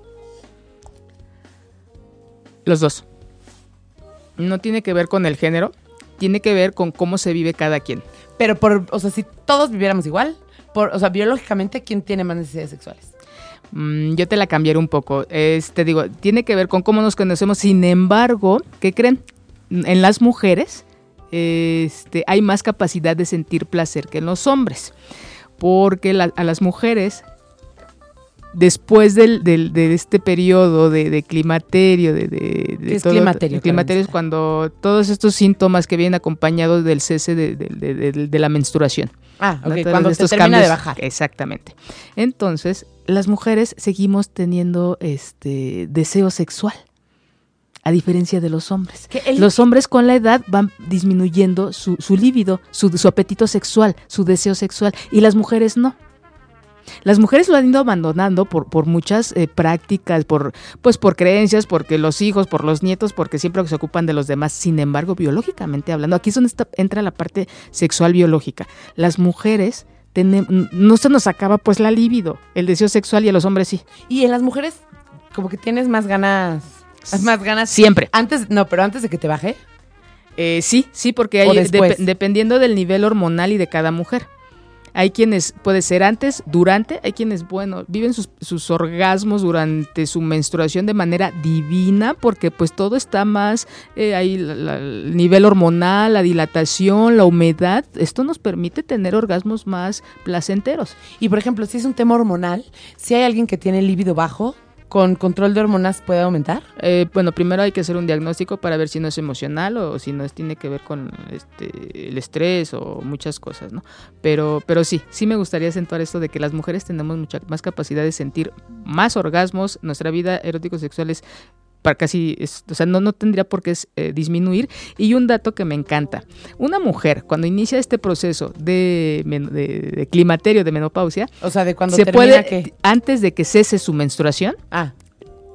Los dos. No tiene que ver con el género, tiene que ver con cómo se vive cada quien. Pero por, o sea, si todos viviéramos igual, por, o sea, biológicamente, ¿quién tiene más necesidades sexuales? Mm, yo te la cambiaré un poco. Es, te digo, tiene que ver con cómo nos conocemos. Sin embargo, ¿qué creen? En las mujeres este, hay más capacidad de sentir placer que en los hombres. Porque la- a las mujeres, después del, del- de este periodo de, de climaterio, de, de- de ¿Qué es climaterio, el climaterio es cuando todos estos síntomas que vienen acompañados del cese de la menstruación. Ah, ¿no? ok, Todos cuando te estos de cambios- bajar. Exactamente. Entonces, las mujeres seguimos teniendo este deseo sexual, a diferencia de los hombres. El- Los hombres con la edad van disminuyendo su, su líbido, su, su apetito sexual, su deseo sexual, y las mujeres no. Las mujeres lo han ido abandonando por, por muchas eh, prácticas, por, pues por creencias, porque los hijos, por los nietos, porque siempre se ocupan de los demás. Sin embargo, biológicamente hablando, aquí es donde está- entra la parte sexual biológica. Las mujeres no se nos acaba pues la libido, el deseo sexual y a los hombres sí. Y en las mujeres, como que tienes más ganas. Más ganas. Siempre. Antes, no, pero antes de que te baje. Eh, sí, sí, porque hay, dep- dependiendo del nivel hormonal y de cada mujer. Hay quienes puede ser antes, durante, hay quienes, bueno, viven sus, sus orgasmos durante su menstruación de manera divina, porque pues todo está más, eh, ahí el nivel hormonal, la dilatación, la humedad, esto nos permite tener orgasmos más placenteros. Y por ejemplo, si es un tema hormonal, si hay alguien que tiene líbido bajo, con control de hormonas puede aumentar. Eh, bueno, primero hay que hacer un diagnóstico para ver si no es emocional o si no es, tiene que ver con este, el estrés o muchas cosas, ¿no? Pero, pero sí, sí me gustaría acentuar esto de que las mujeres tenemos mucha más capacidad de sentir más orgasmos, nuestra vida erótico-sexual es para casi, es- o sea, no, no tendría por qué eh, disminuir. Y un dato que me encanta, una mujer cuando inicia este proceso de, men- de- de climaterio, de menopausia, O sea, de cuando se termina puede, que. antes de que cese su menstruación, Ah,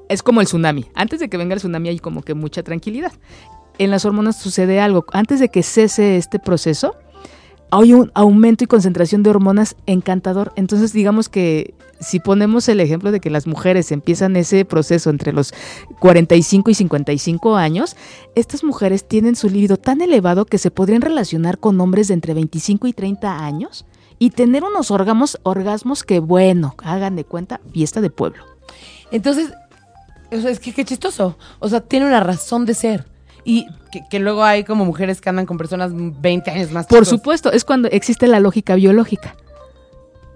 es como el tsunami. Antes de que venga el tsunami hay como que mucha tranquilidad. En las hormonas sucede algo. Antes de que cese este proceso, hay un aumento y concentración de hormonas encantador. Entonces, digamos que si ponemos el ejemplo de que las mujeres empiezan ese proceso entre los 45 y 55 años, estas mujeres tienen su líbido tan elevado que se podrían relacionar con hombres de entre 25 y 30 años y tener unos orgasmos, orgasmos que, bueno, hagan de cuenta, fiesta de pueblo. entonces, o sea, es que qué chistoso. O sea, tiene una razón de ser. Y que, que luego hay como mujeres que andan con personas 20 años más Por chicos. supuesto, es cuando existe la lógica biológica.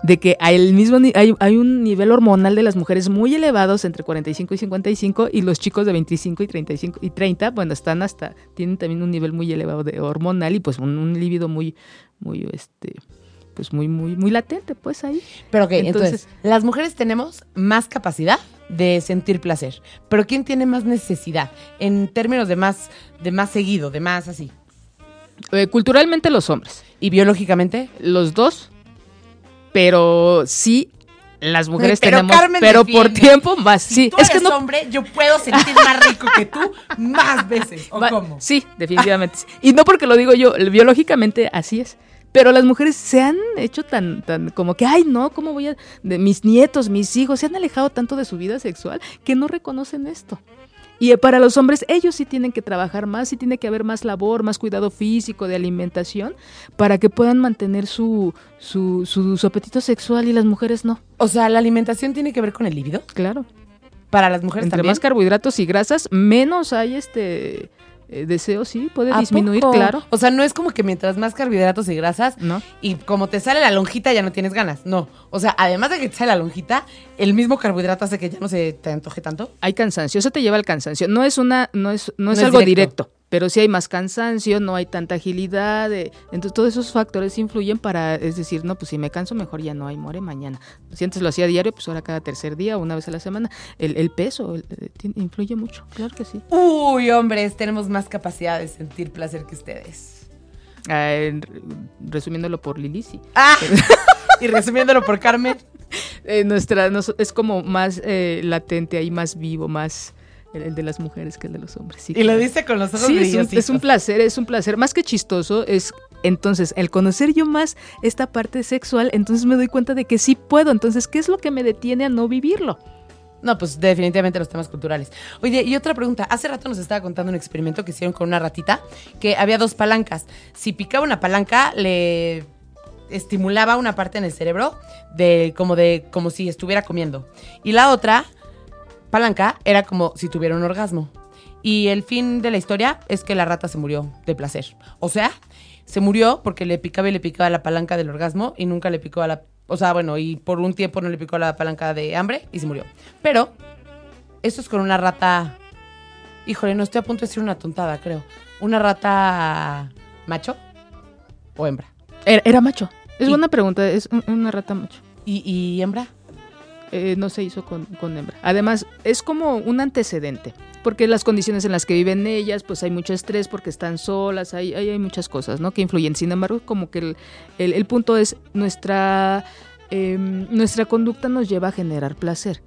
De que hay, el mismo, hay, hay un nivel hormonal de las mujeres muy elevados entre 45 y 55 y los chicos de 25 y 35 y 30, bueno, están hasta, tienen también un nivel muy elevado de hormonal y pues un, un líbido muy, muy, este, pues muy, muy, muy latente, pues ahí. Pero ok, entonces, Entonces- las mujeres tenemos más capacidad de sentir placer. Pero ¿quién tiene más necesidad? En términos de más, de más seguido, de más así. Eh, culturalmente los hombres, ¿Y biológicamente? los dos, pero sí las mujeres Pero tenemos, Carmen pero por defiende. tiempo más, Si sí, tú es que eres no hombre, yo puedo sentir más rico que tú más veces. ¿O Va- cómo? Sí, definitivamente. sí. Y no porque lo digo yo, biológicamente así es. Pero las mujeres se han hecho tan, tan, como que, ay, no, ¿cómo voy a...? De mis nietos, mis hijos, se han alejado tanto de su vida sexual que no reconocen esto. Y eh, para los hombres, ellos sí tienen que trabajar más, sí tiene que haber más labor, más cuidado físico, de alimentación, para que puedan mantener su, su, su, su apetito sexual y las mujeres no. O sea, ¿la alimentación tiene que ver con el líbido? Claro. Para las mujeres Entre también. más carbohidratos y grasas, menos hay este eh, deseo, sí, puede ¿A disminuir, poco? claro. O sea, no es como que mientras más carbohidratos y grasas ¿No? y como te sale la lonjita ya no tienes ganas. No. O sea, además de que te sale la lonjita, el mismo carbohidrato hace que ya no se te antoje tanto. hay cansancio, eso te lleva al cansancio. No es una, no es, no es No es algo directo. directo. Pero sí hay más cansancio, no hay tanta agilidad. eh, entonces todos esos factores influyen para, es decir, no, pues si me canso mejor ya no hay, muere mañana. Si antes lo hacía diario, pues ahora cada tercer día, una vez a la semana. El, el peso el- eh, influye mucho, claro que sí. Uy, hombres, tenemos más capacidad de sentir placer que ustedes. Ah, resumiéndolo por Lili, sí. Ah, y resumiéndolo por Carmen. Eh, nuestra nos- es como más latente ahí, más vivo, más el, el de las mujeres que el de los hombres. Sí, Y lo dice con los ojos Sí, es un, es un placer, es un placer. Más que chistoso, es entonces el conocer yo más esta parte sexual, entonces me doy cuenta de que sí puedo. Entonces, ¿qué es lo que me detiene a no vivirlo? No, pues definitivamente los temas culturales. Oye, y otra pregunta. Hace rato nos estaba contando un experimento que hicieron con una ratita, que había dos palancas. Si picaba una palanca, le estimulaba una parte en el cerebro de como de como si estuviera comiendo. Y la otra palanca era como si tuviera un orgasmo. Y el fin de la historia es que la rata se murió de placer. O sea, se murió porque le picaba y le picaba la palanca del orgasmo y nunca le picó a la... O sea, bueno, y por un tiempo no le picó la palanca de hambre y se murió. Pero, esto es con una rata... Híjole, no estoy a punto de decir una tontada, creo. ¿Una rata macho o hembra? Era, era macho. Es Y- buena pregunta, es un- una rata macho. ¿Y, y hembra? Eh, no se hizo con, con hembra. Además, es como un antecedente, porque las condiciones en las que viven ellas, pues hay mucho estrés porque están solas, hay, hay, hay muchas cosas ¿no? que influyen. Sin embargo, como que el, el- el punto es nuestra, em, nuestra conducta nos lleva a generar placer.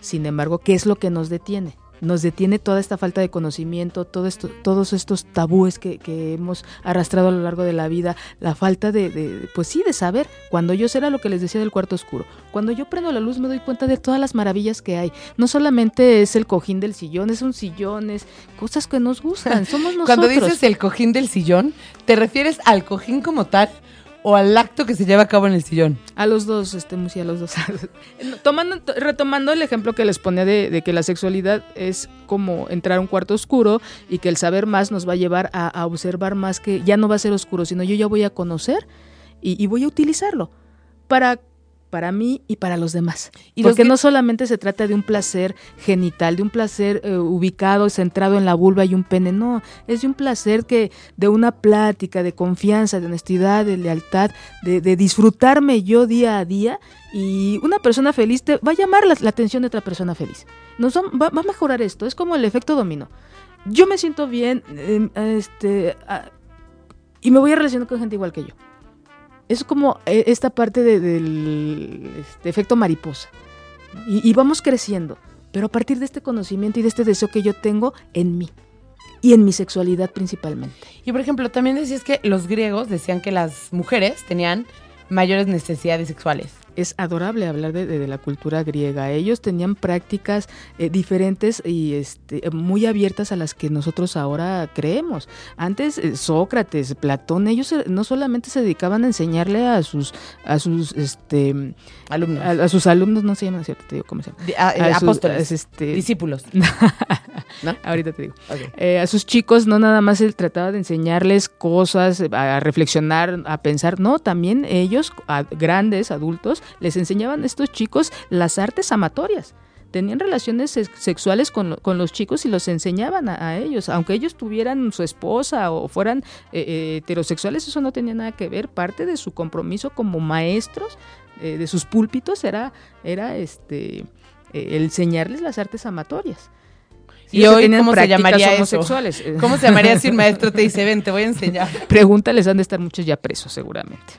Sin embargo, ¿qué es lo que nos detiene? Nos detiene toda esta falta de conocimiento, todo esto, todos estos tabúes que, que hemos arrastrado a lo largo de la vida, la falta de, de- pues sí, de saber. Cuando yo sé era lo que les decía del cuarto oscuro. Cuando yo prendo la luz me doy cuenta de todas las maravillas que hay. No solamente es el cojín del sillón, es un sillón, es cosas que nos gustan. Somos nosotros. Cuando dices el cojín del sillón, ¿te refieres al cojín como tal o al acto que se lleva a cabo en el sillón? A los dos, este, Musi, a los dos. Tomando, to- retomando el ejemplo que les ponía de, de que la sexualidad es como entrar a un cuarto oscuro y que el saber más nos va a llevar a, a observar más que ya no va a ser oscuro, sino yo ya voy a conocer y, y voy a utilizarlo para, para mí y para los demás. Y Porque que- no solamente se trata de un placer genital, de un placer eh, ubicado, centrado en la vulva y un pene, no, es de un placer que de una plática, de confianza, de honestidad, de lealtad, de, de disfrutarme yo día a día y una persona feliz te va a llamar la, la atención de otra persona feliz. Nos va, va- va a mejorar esto, es como el efecto dominó. Yo me siento bien eh, este, ah, y me voy a relacionar con gente igual que yo. Es como eh, esta parte de- del este, efecto mariposa. Y, y vamos creciendo, pero a partir de este conocimiento y de este deseo que yo tengo en mí y en mi sexualidad principalmente. Y por ejemplo, también decías que los griegos decían que las mujeres tenían mayores necesidades sexuales. Es adorable hablar de, de- de la cultura griega. Ellos tenían prácticas eh, diferentes y este, muy abiertas a las que nosotros ahora creemos. Antes eh, Sócrates, Platón, ellos eh, no solamente se dedicaban a enseñarle a sus a sus este Alumnos. a, a sus alumnos, no se llaman cierto, te digo cómo se llaman. Di- a- eh, A sus- apóstoles. a- este, discípulos. ¿No? ahorita te digo. A sus chicos no nada más él trataba de enseñarles cosas, a reflexionar, a pensar, no, también ellos, a- grandes, adultos, les enseñaban a estos chicos las artes amatorias. Tenían relaciones sex- sexuales con, lo- con los chicos y los enseñaban a, a ellos. Aunque ellos tuvieran su esposa o fueran eh, eh, heterosexuales, eso no tenía nada que ver. Parte de su compromiso como maestros eh, de sus púlpitos era, era este, eh, el enseñarles las artes amatorias. ¿Y hoy cómo se llamaría homosexuales. ¿Cómo se llamaría si un maestro te dice, ven, te voy a enseñar? Pregúntales, han de estar muchos ya presos seguramente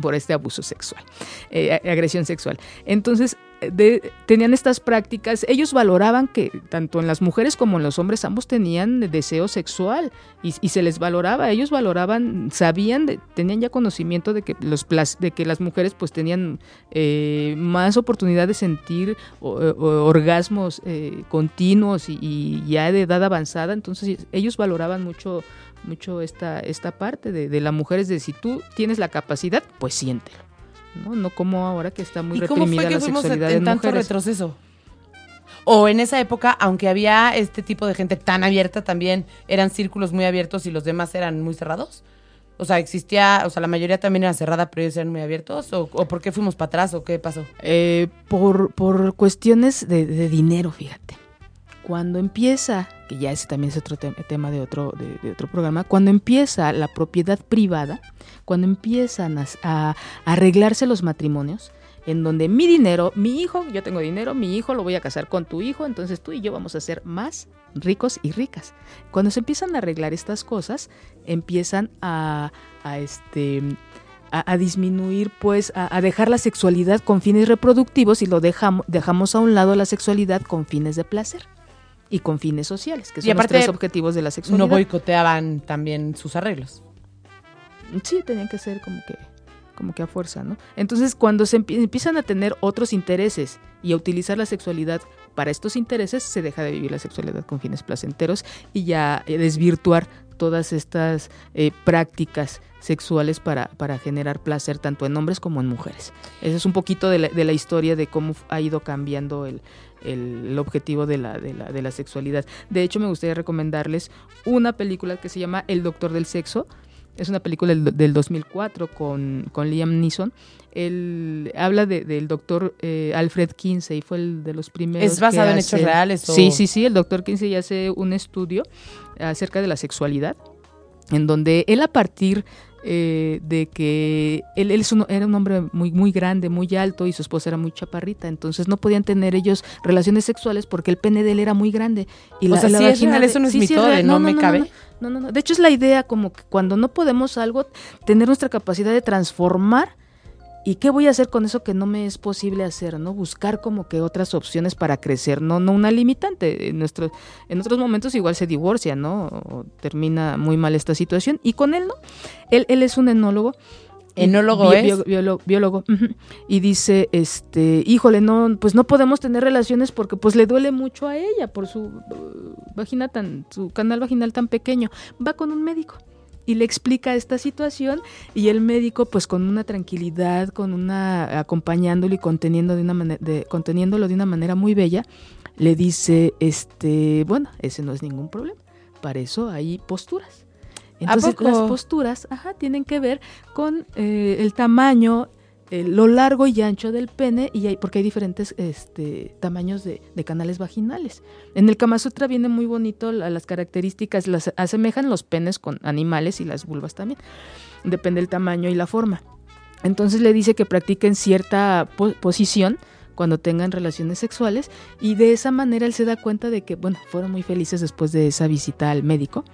por este abuso sexual, eh, agresión sexual. Entonces, eh, de- tenían estas prácticas, ellos valoraban que tanto en las mujeres como en los hombres ambos tenían deseo sexual y, y se les valoraba, ellos valoraban, sabían, tenían ya conocimiento de que, los, de que las mujeres pues tenían eh, más oportunidad de sentir o- orgasmos eh, continuos y, y ya de edad avanzada, entonces ellos valoraban mucho mucho esta, esta parte de, de la mujer, es de si tú tienes la capacidad, pues siéntelo. No, no como ahora que está muy ¿Y cómo reprimida fue que la fuimos sexualidad en en tanto mujeres. retroceso? O en esa época, aunque había este tipo de gente tan abierta, también eran círculos muy abiertos y los demás eran muy cerrados. O sea, existía, o sea, la mayoría también era cerrada, pero ellos eran muy abiertos. ¿O, o por qué fuimos para atrás? ¿O qué pasó? Eh, por, por cuestiones de, de dinero, fíjate. Cuando empieza, que ya ese también es otro te- tema de otro, de, otro programa, cuando empieza la propiedad privada, cuando empiezan a, arreglarse los matrimonios, en donde mi dinero, mi hijo, yo tengo dinero, mi hijo lo voy a casar con tu hijo, entonces tú y yo vamos a ser más ricos y ricas. Cuando se empiezan a arreglar estas cosas, empiezan a, este a disminuir, pues, a, a dejar la sexualidad con fines reproductivos y lo dejamos, dejamos a un lado la sexualidad con fines de placer. Y con fines sociales, que Y son los tres objetivos de la sexualidad. No boicoteaban también sus arreglos. Sí, tenían que ser como que como que a fuerza, ¿no? Entonces, cuando se empie- empiezan a tener otros intereses y a utilizar la sexualidad para estos intereses, se deja de vivir la sexualidad con fines placenteros y ya eh, desvirtuar todas estas eh, prácticas sexuales para, para generar placer tanto en hombres como en mujeres. Ese es un poquito de la, de la historia de cómo ha ido cambiando el, el- el objetivo de la, de, la, de la sexualidad. De hecho, me gustaría recomendarles una película que se llama El Doctor del Sexo. Es una película del, del 2004 con, con Liam Neeson. Él habla de- del doctor eh, Alfred Kinsey, fue el de los primeros. ¿Es basado en hechos reales? O... Sí, sí, sí. El doctor Kinsey hace un estudio acerca de la sexualidad, en donde él a partir eh, de que él, él es un- era un hombre muy, muy grande, muy alto y su esposa era muy chaparrita, entonces no podían tener ellos relaciones sexuales porque el pene de él era muy grande. Y O sea, sí es vagina real, de- eso no es sí, sí mito de real. no me cabe. No, no, no. De hecho es la idea como que cuando no podemos algo, tener nuestra capacidad de transformar ¿Y qué voy a hacer con eso que no me es posible hacer? ¿no? Buscar como que otras opciones para crecer, no, no una limitante. En, nuestro, en otros momentos igual se divorcia, ¿no? O termina muy mal esta situación. Y con él, ¿no? Él, él es un enólogo. Enólogo Bi- es. biólogo, y dice este híjole no pues no podemos tener relaciones porque pues le duele mucho a ella por su uh, vagina tan su canal vaginal tan pequeño va con un médico y le explica esta situación y el médico pues con una tranquilidad con una acompañándolo y conteniendo de una manera de, conteniéndolo de una manera muy bella le dice este bueno ese no es ningún problema para eso hay posturas entonces las posturas ajá, tienen que ver con eh, el tamaño eh, lo largo y ancho del pene y porque hay diferentes este, tamaños de, canales vaginales. En el Kama Sutra viene muy bonito la- las características, las asemejan los penes con animales y las vulvas también. Depende del tamaño y la forma. Entonces le dice que practiquen cierta po- posición cuando tengan relaciones sexuales y de esa manera él se da cuenta de que, bueno, fueron muy felices después de esa visita al médico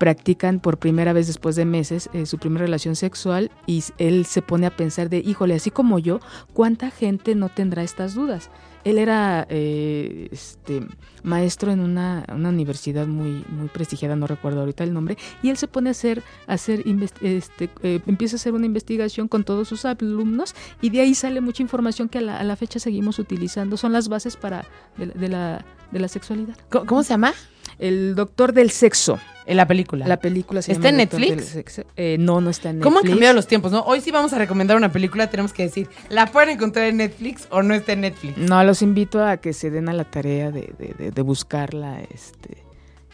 practican por primera vez después de meses eh, su primera relación sexual y él se pone a pensar de, híjole, así como yo, ¿cuánta gente no tendrá estas dudas? Él era eh, este, maestro en una, una universidad muy, muy prestigiada, no recuerdo ahorita el nombre, y él se pone a hacer, a hacer este, eh, empieza a hacer una investigación con todos sus alumnos y de ahí sale mucha información que a la, fecha seguimos utilizando. Son las bases para de la, de la, sexualidad. ¿Cómo, cómo se llama? El doctor del sexo. En la película. La película se ¿Está llama en Netflix? Eh, no, no está en ¿Cómo han Netflix. cambiado los tiempos, no? Hoy sí vamos a recomendar una película, tenemos que decir, ¿la pueden encontrar en Netflix o no está en Netflix? No, los invito a que se den a la tarea de, de- de- de buscarla, este,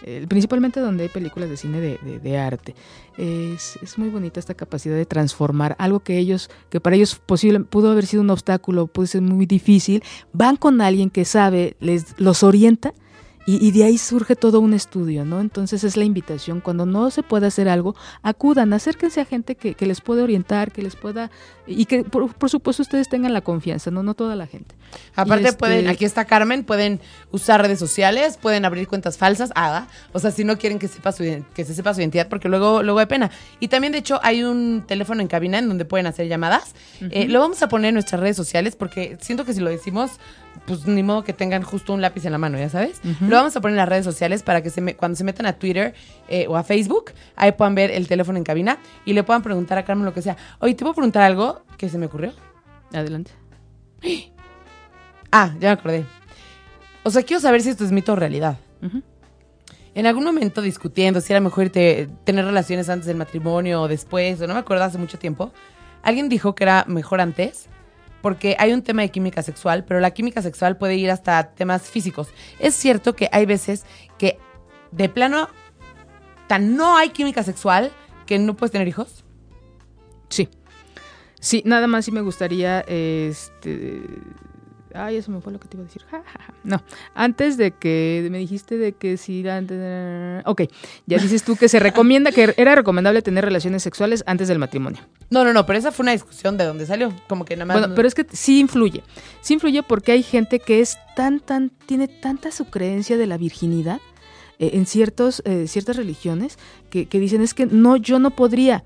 eh, principalmente donde hay películas de cine de, de- de arte. Es, es muy bonita esta capacidad de transformar algo que ellos, que para ellos posible, pudo haber sido un obstáculo, puede ser muy difícil, van con alguien que sabe, les los orienta. Y, y de ahí surge todo un estudio, ¿no? Entonces es la invitación, cuando no se puede hacer algo, acudan, acérquense a gente que, que les pueda orientar, que les pueda, y que por, por supuesto ustedes tengan la confianza, no, no toda la gente. Aparte este- pueden, aquí está Carmen, pueden usar redes sociales, pueden abrir cuentas falsas, ah, o sea, si no quieren que sepa su que se sepa su identidad, porque luego, luego hay pena. Y también, de hecho, hay un teléfono en cabina en donde pueden hacer llamadas. Eh, lo vamos a poner en nuestras redes sociales, porque siento que si lo decimos, pues ni modo que tengan justo un lápiz en la mano, ya sabes. Lo vamos a poner en las redes sociales para que se me- cuando se metan a Twitter eh, o a Facebook, ahí puedan ver el teléfono en cabina y le puedan preguntar a Carmen lo que sea. Oye, ¿te puedo preguntar algo que se me ocurrió? Adelante. Ah, ya me acordé. O sea, quiero saber si esto es mito o realidad. En algún momento discutiendo si era mejor irte- tener relaciones antes del matrimonio o después, o no me acuerdo hace mucho tiempo, alguien dijo que era mejor antes porque hay un tema de química sexual, pero la química sexual puede ir hasta temas físicos. Es cierto que hay veces que de plano tan no hay química sexual que no puedes tener hijos. Sí. Sí, nada más sí me gustaría, este... Ay, eso me fue lo que te iba a decir. Ja, ja, ja. No, antes de que me dijiste de que si... antes- Ok, ya dices tú que se recomienda, que era recomendable tener relaciones sexuales antes del matrimonio. No, no, no, pero esa fue una discusión de donde salió. Como que nada más. Bueno, pero es que sí influye. Sí influye porque hay gente que es tan, tan, tiene tanta su creencia de la virginidad eh, en ciertos, eh, ciertas religiones que, que dicen es que no, yo no podría.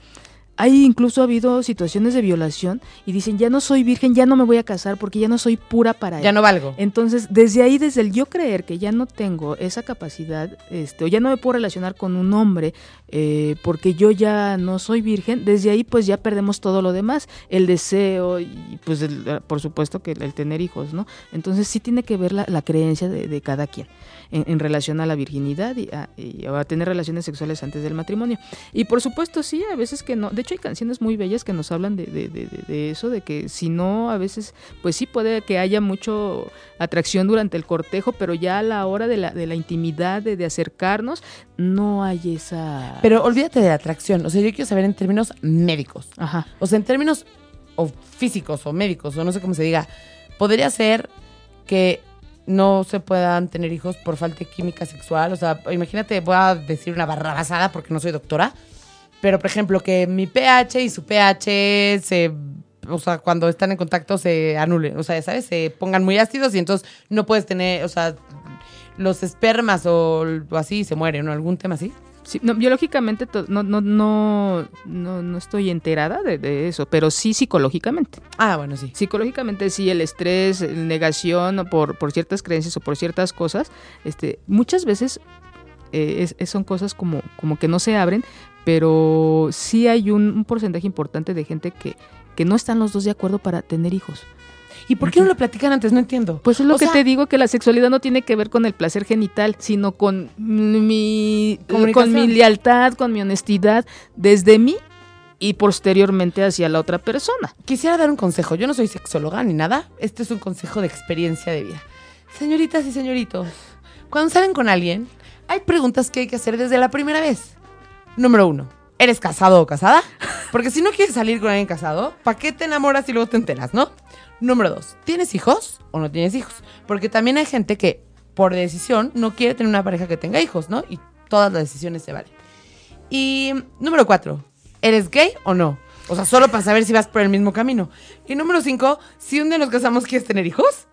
Hay incluso ha habido situaciones de violación y dicen, ya no soy virgen, ya no me voy a casar porque ya no soy pura para él. Ya no valgo. Entonces, desde ahí, desde el yo creer que ya no tengo esa capacidad, este, o ya no me puedo relacionar con un hombre eh, porque yo ya no soy virgen, desde ahí pues ya perdemos todo lo demás, el deseo y pues el- por supuesto que el, tener hijos, ¿no? Entonces sí tiene que ver la, creencia de, cada quien en, relación a la virginidad y a, y a tener relaciones sexuales antes del matrimonio. Y por supuesto sí, a veces que no, de hecho hay canciones muy bellas que nos hablan de, de- eso, de que si no, a veces pues sí puede que haya mucho atracción durante el cortejo, pero ya a la hora de la, de la intimidad, de acercarnos, no hay esa... Pero olvídate de la atracción. O sea, yo quiero saber en términos médicos. Ajá. O sea, en términos o físicos o médicos, o no sé cómo se diga, podría ser que no se puedan tener hijos por falta de química sexual. O sea, imagínate, voy a decir una barrabasada porque no soy doctora, pero por ejemplo, que mi pH y su pH se. O sea, cuando están en contacto se anulen. O sea, ¿sabes? Se pongan muy ácidos y entonces no puedes tener. O sea, los espermas o, o así se mueren, ¿no? Algún tema así. Sí, no, biológicamente no, no, no, no, no estoy enterada de, de eso, pero sí psicológicamente. Ah, bueno, sí. Psicológicamente sí, el estrés, negación por, por ciertas creencias o por ciertas cosas, este, muchas veces eh, es- es- son cosas como, como que no se abren, pero sí hay un, un porcentaje importante de gente que, que no están los dos de acuerdo para tener hijos. ¿Y por qué no lo platican antes? No entiendo. Pues es lo O que sea- te digo, que la sexualidad no tiene que ver con el placer genital, sino con mi, con mi lealtad, con mi honestidad, desde mí y posteriormente hacia la otra persona. Quisiera dar un consejo. Yo no soy sexóloga ni nada. Este es un consejo de experiencia de vida. Señoritas y señoritos, cuando salen con alguien, hay preguntas que hay que hacer desde la primera vez. Número uno, ¿eres casado o casada? Porque si no quieres salir con alguien casado, ¿para qué te enamoras y luego te enteras, no? Número dos, ¿tienes hijos o no tienes hijos? Porque también hay gente que, por decisión, no quiere tener una pareja que tenga hijos, ¿no? Y todas las decisiones se valen. Y número cuatro, ¿eres gay o no? O sea, solo para saber si vas por el mismo camino. Y número cinco, si un día nos casamos, ¿quieres tener hijos?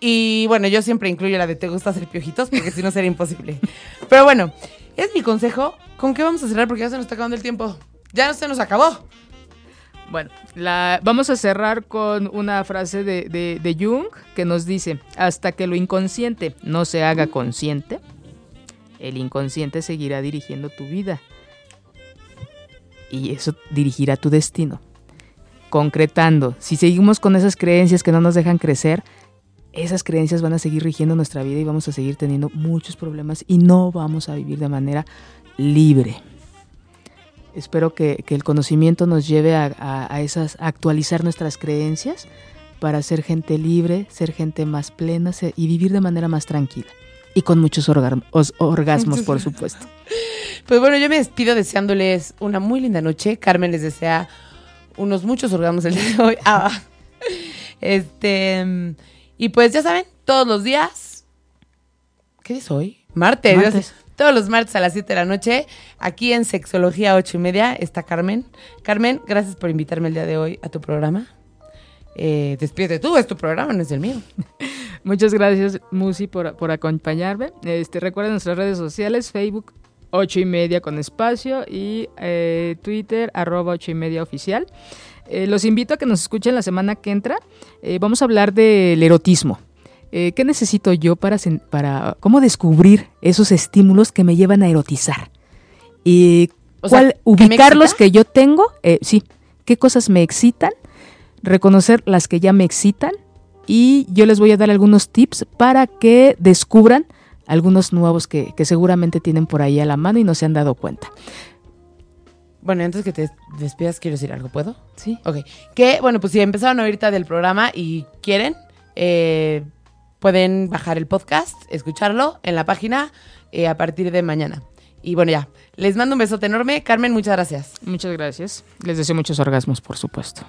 Y bueno, yo siempre incluyo la de te gusta hacer piojitos, porque si no sería imposible. Pero bueno, es mi consejo. ¿Con qué vamos a cerrar? Porque ya se nos está acabando el tiempo. Ya se nos acabó. Bueno, la, vamos a cerrar con una frase de, de- de Jung que nos dice, hasta que lo inconsciente no se haga consciente, el inconsciente seguirá dirigiendo tu vida. Y eso dirigirá tu destino. Concretando, si seguimos con esas creencias que no nos dejan crecer, esas creencias van a seguir rigiendo nuestra vida y vamos a seguir teniendo muchos problemas y no vamos a vivir de manera libre. Espero que, que el conocimiento nos lleve a, a- a esas, a actualizar nuestras creencias para ser gente libre, ser gente más plena ser- y vivir de manera más tranquila. Y con muchos os- orgasmos, por supuesto. Pues bueno, yo me despido deseándoles una muy linda noche. Carmen les desea unos muchos orgasmos el día de hoy. Ah, este. Y pues ya saben, todos los días. ¿Qué es hoy? Martes. Martes. Todos los martes a las 7 de la noche, aquí en Sexología 8 y media, está Carmen. Carmen, gracias por invitarme el día de hoy a tu programa. Eh, despídete tú, es tu programa, no es el mío. Muchas gracias, Musi, por, por acompañarme. Este, recuerden nuestras redes sociales, Facebook 8 y media con espacio y eh, Twitter arroba 8 y media oficial. Eh, los invito a que nos escuchen la semana que entra. Eh, vamos a hablar del erotismo. Eh, ¿Qué necesito yo para, para cómo descubrir esos estímulos que me llevan a erotizar? Y O sea, cuál ¿qué me ubicar los excita? que yo tengo, eh, sí, qué cosas me excitan, reconocer las que ya me excitan y yo les voy a dar algunos tips para que descubran algunos nuevos que, que seguramente tienen por ahí a la mano y no se han dado cuenta. Bueno, antes que te despidas, quiero decir algo, ¿puedo? Sí. Ok. Que, bueno, pues si empezaron ahorita del programa y quieren, eh, pueden bajar el podcast, escucharlo en la página eh, a partir de mañana. Y bueno, ya. Les mando un besote enorme. Carmen, muchas gracias. Muchas gracias. Les deseo muchos orgasmos, por supuesto.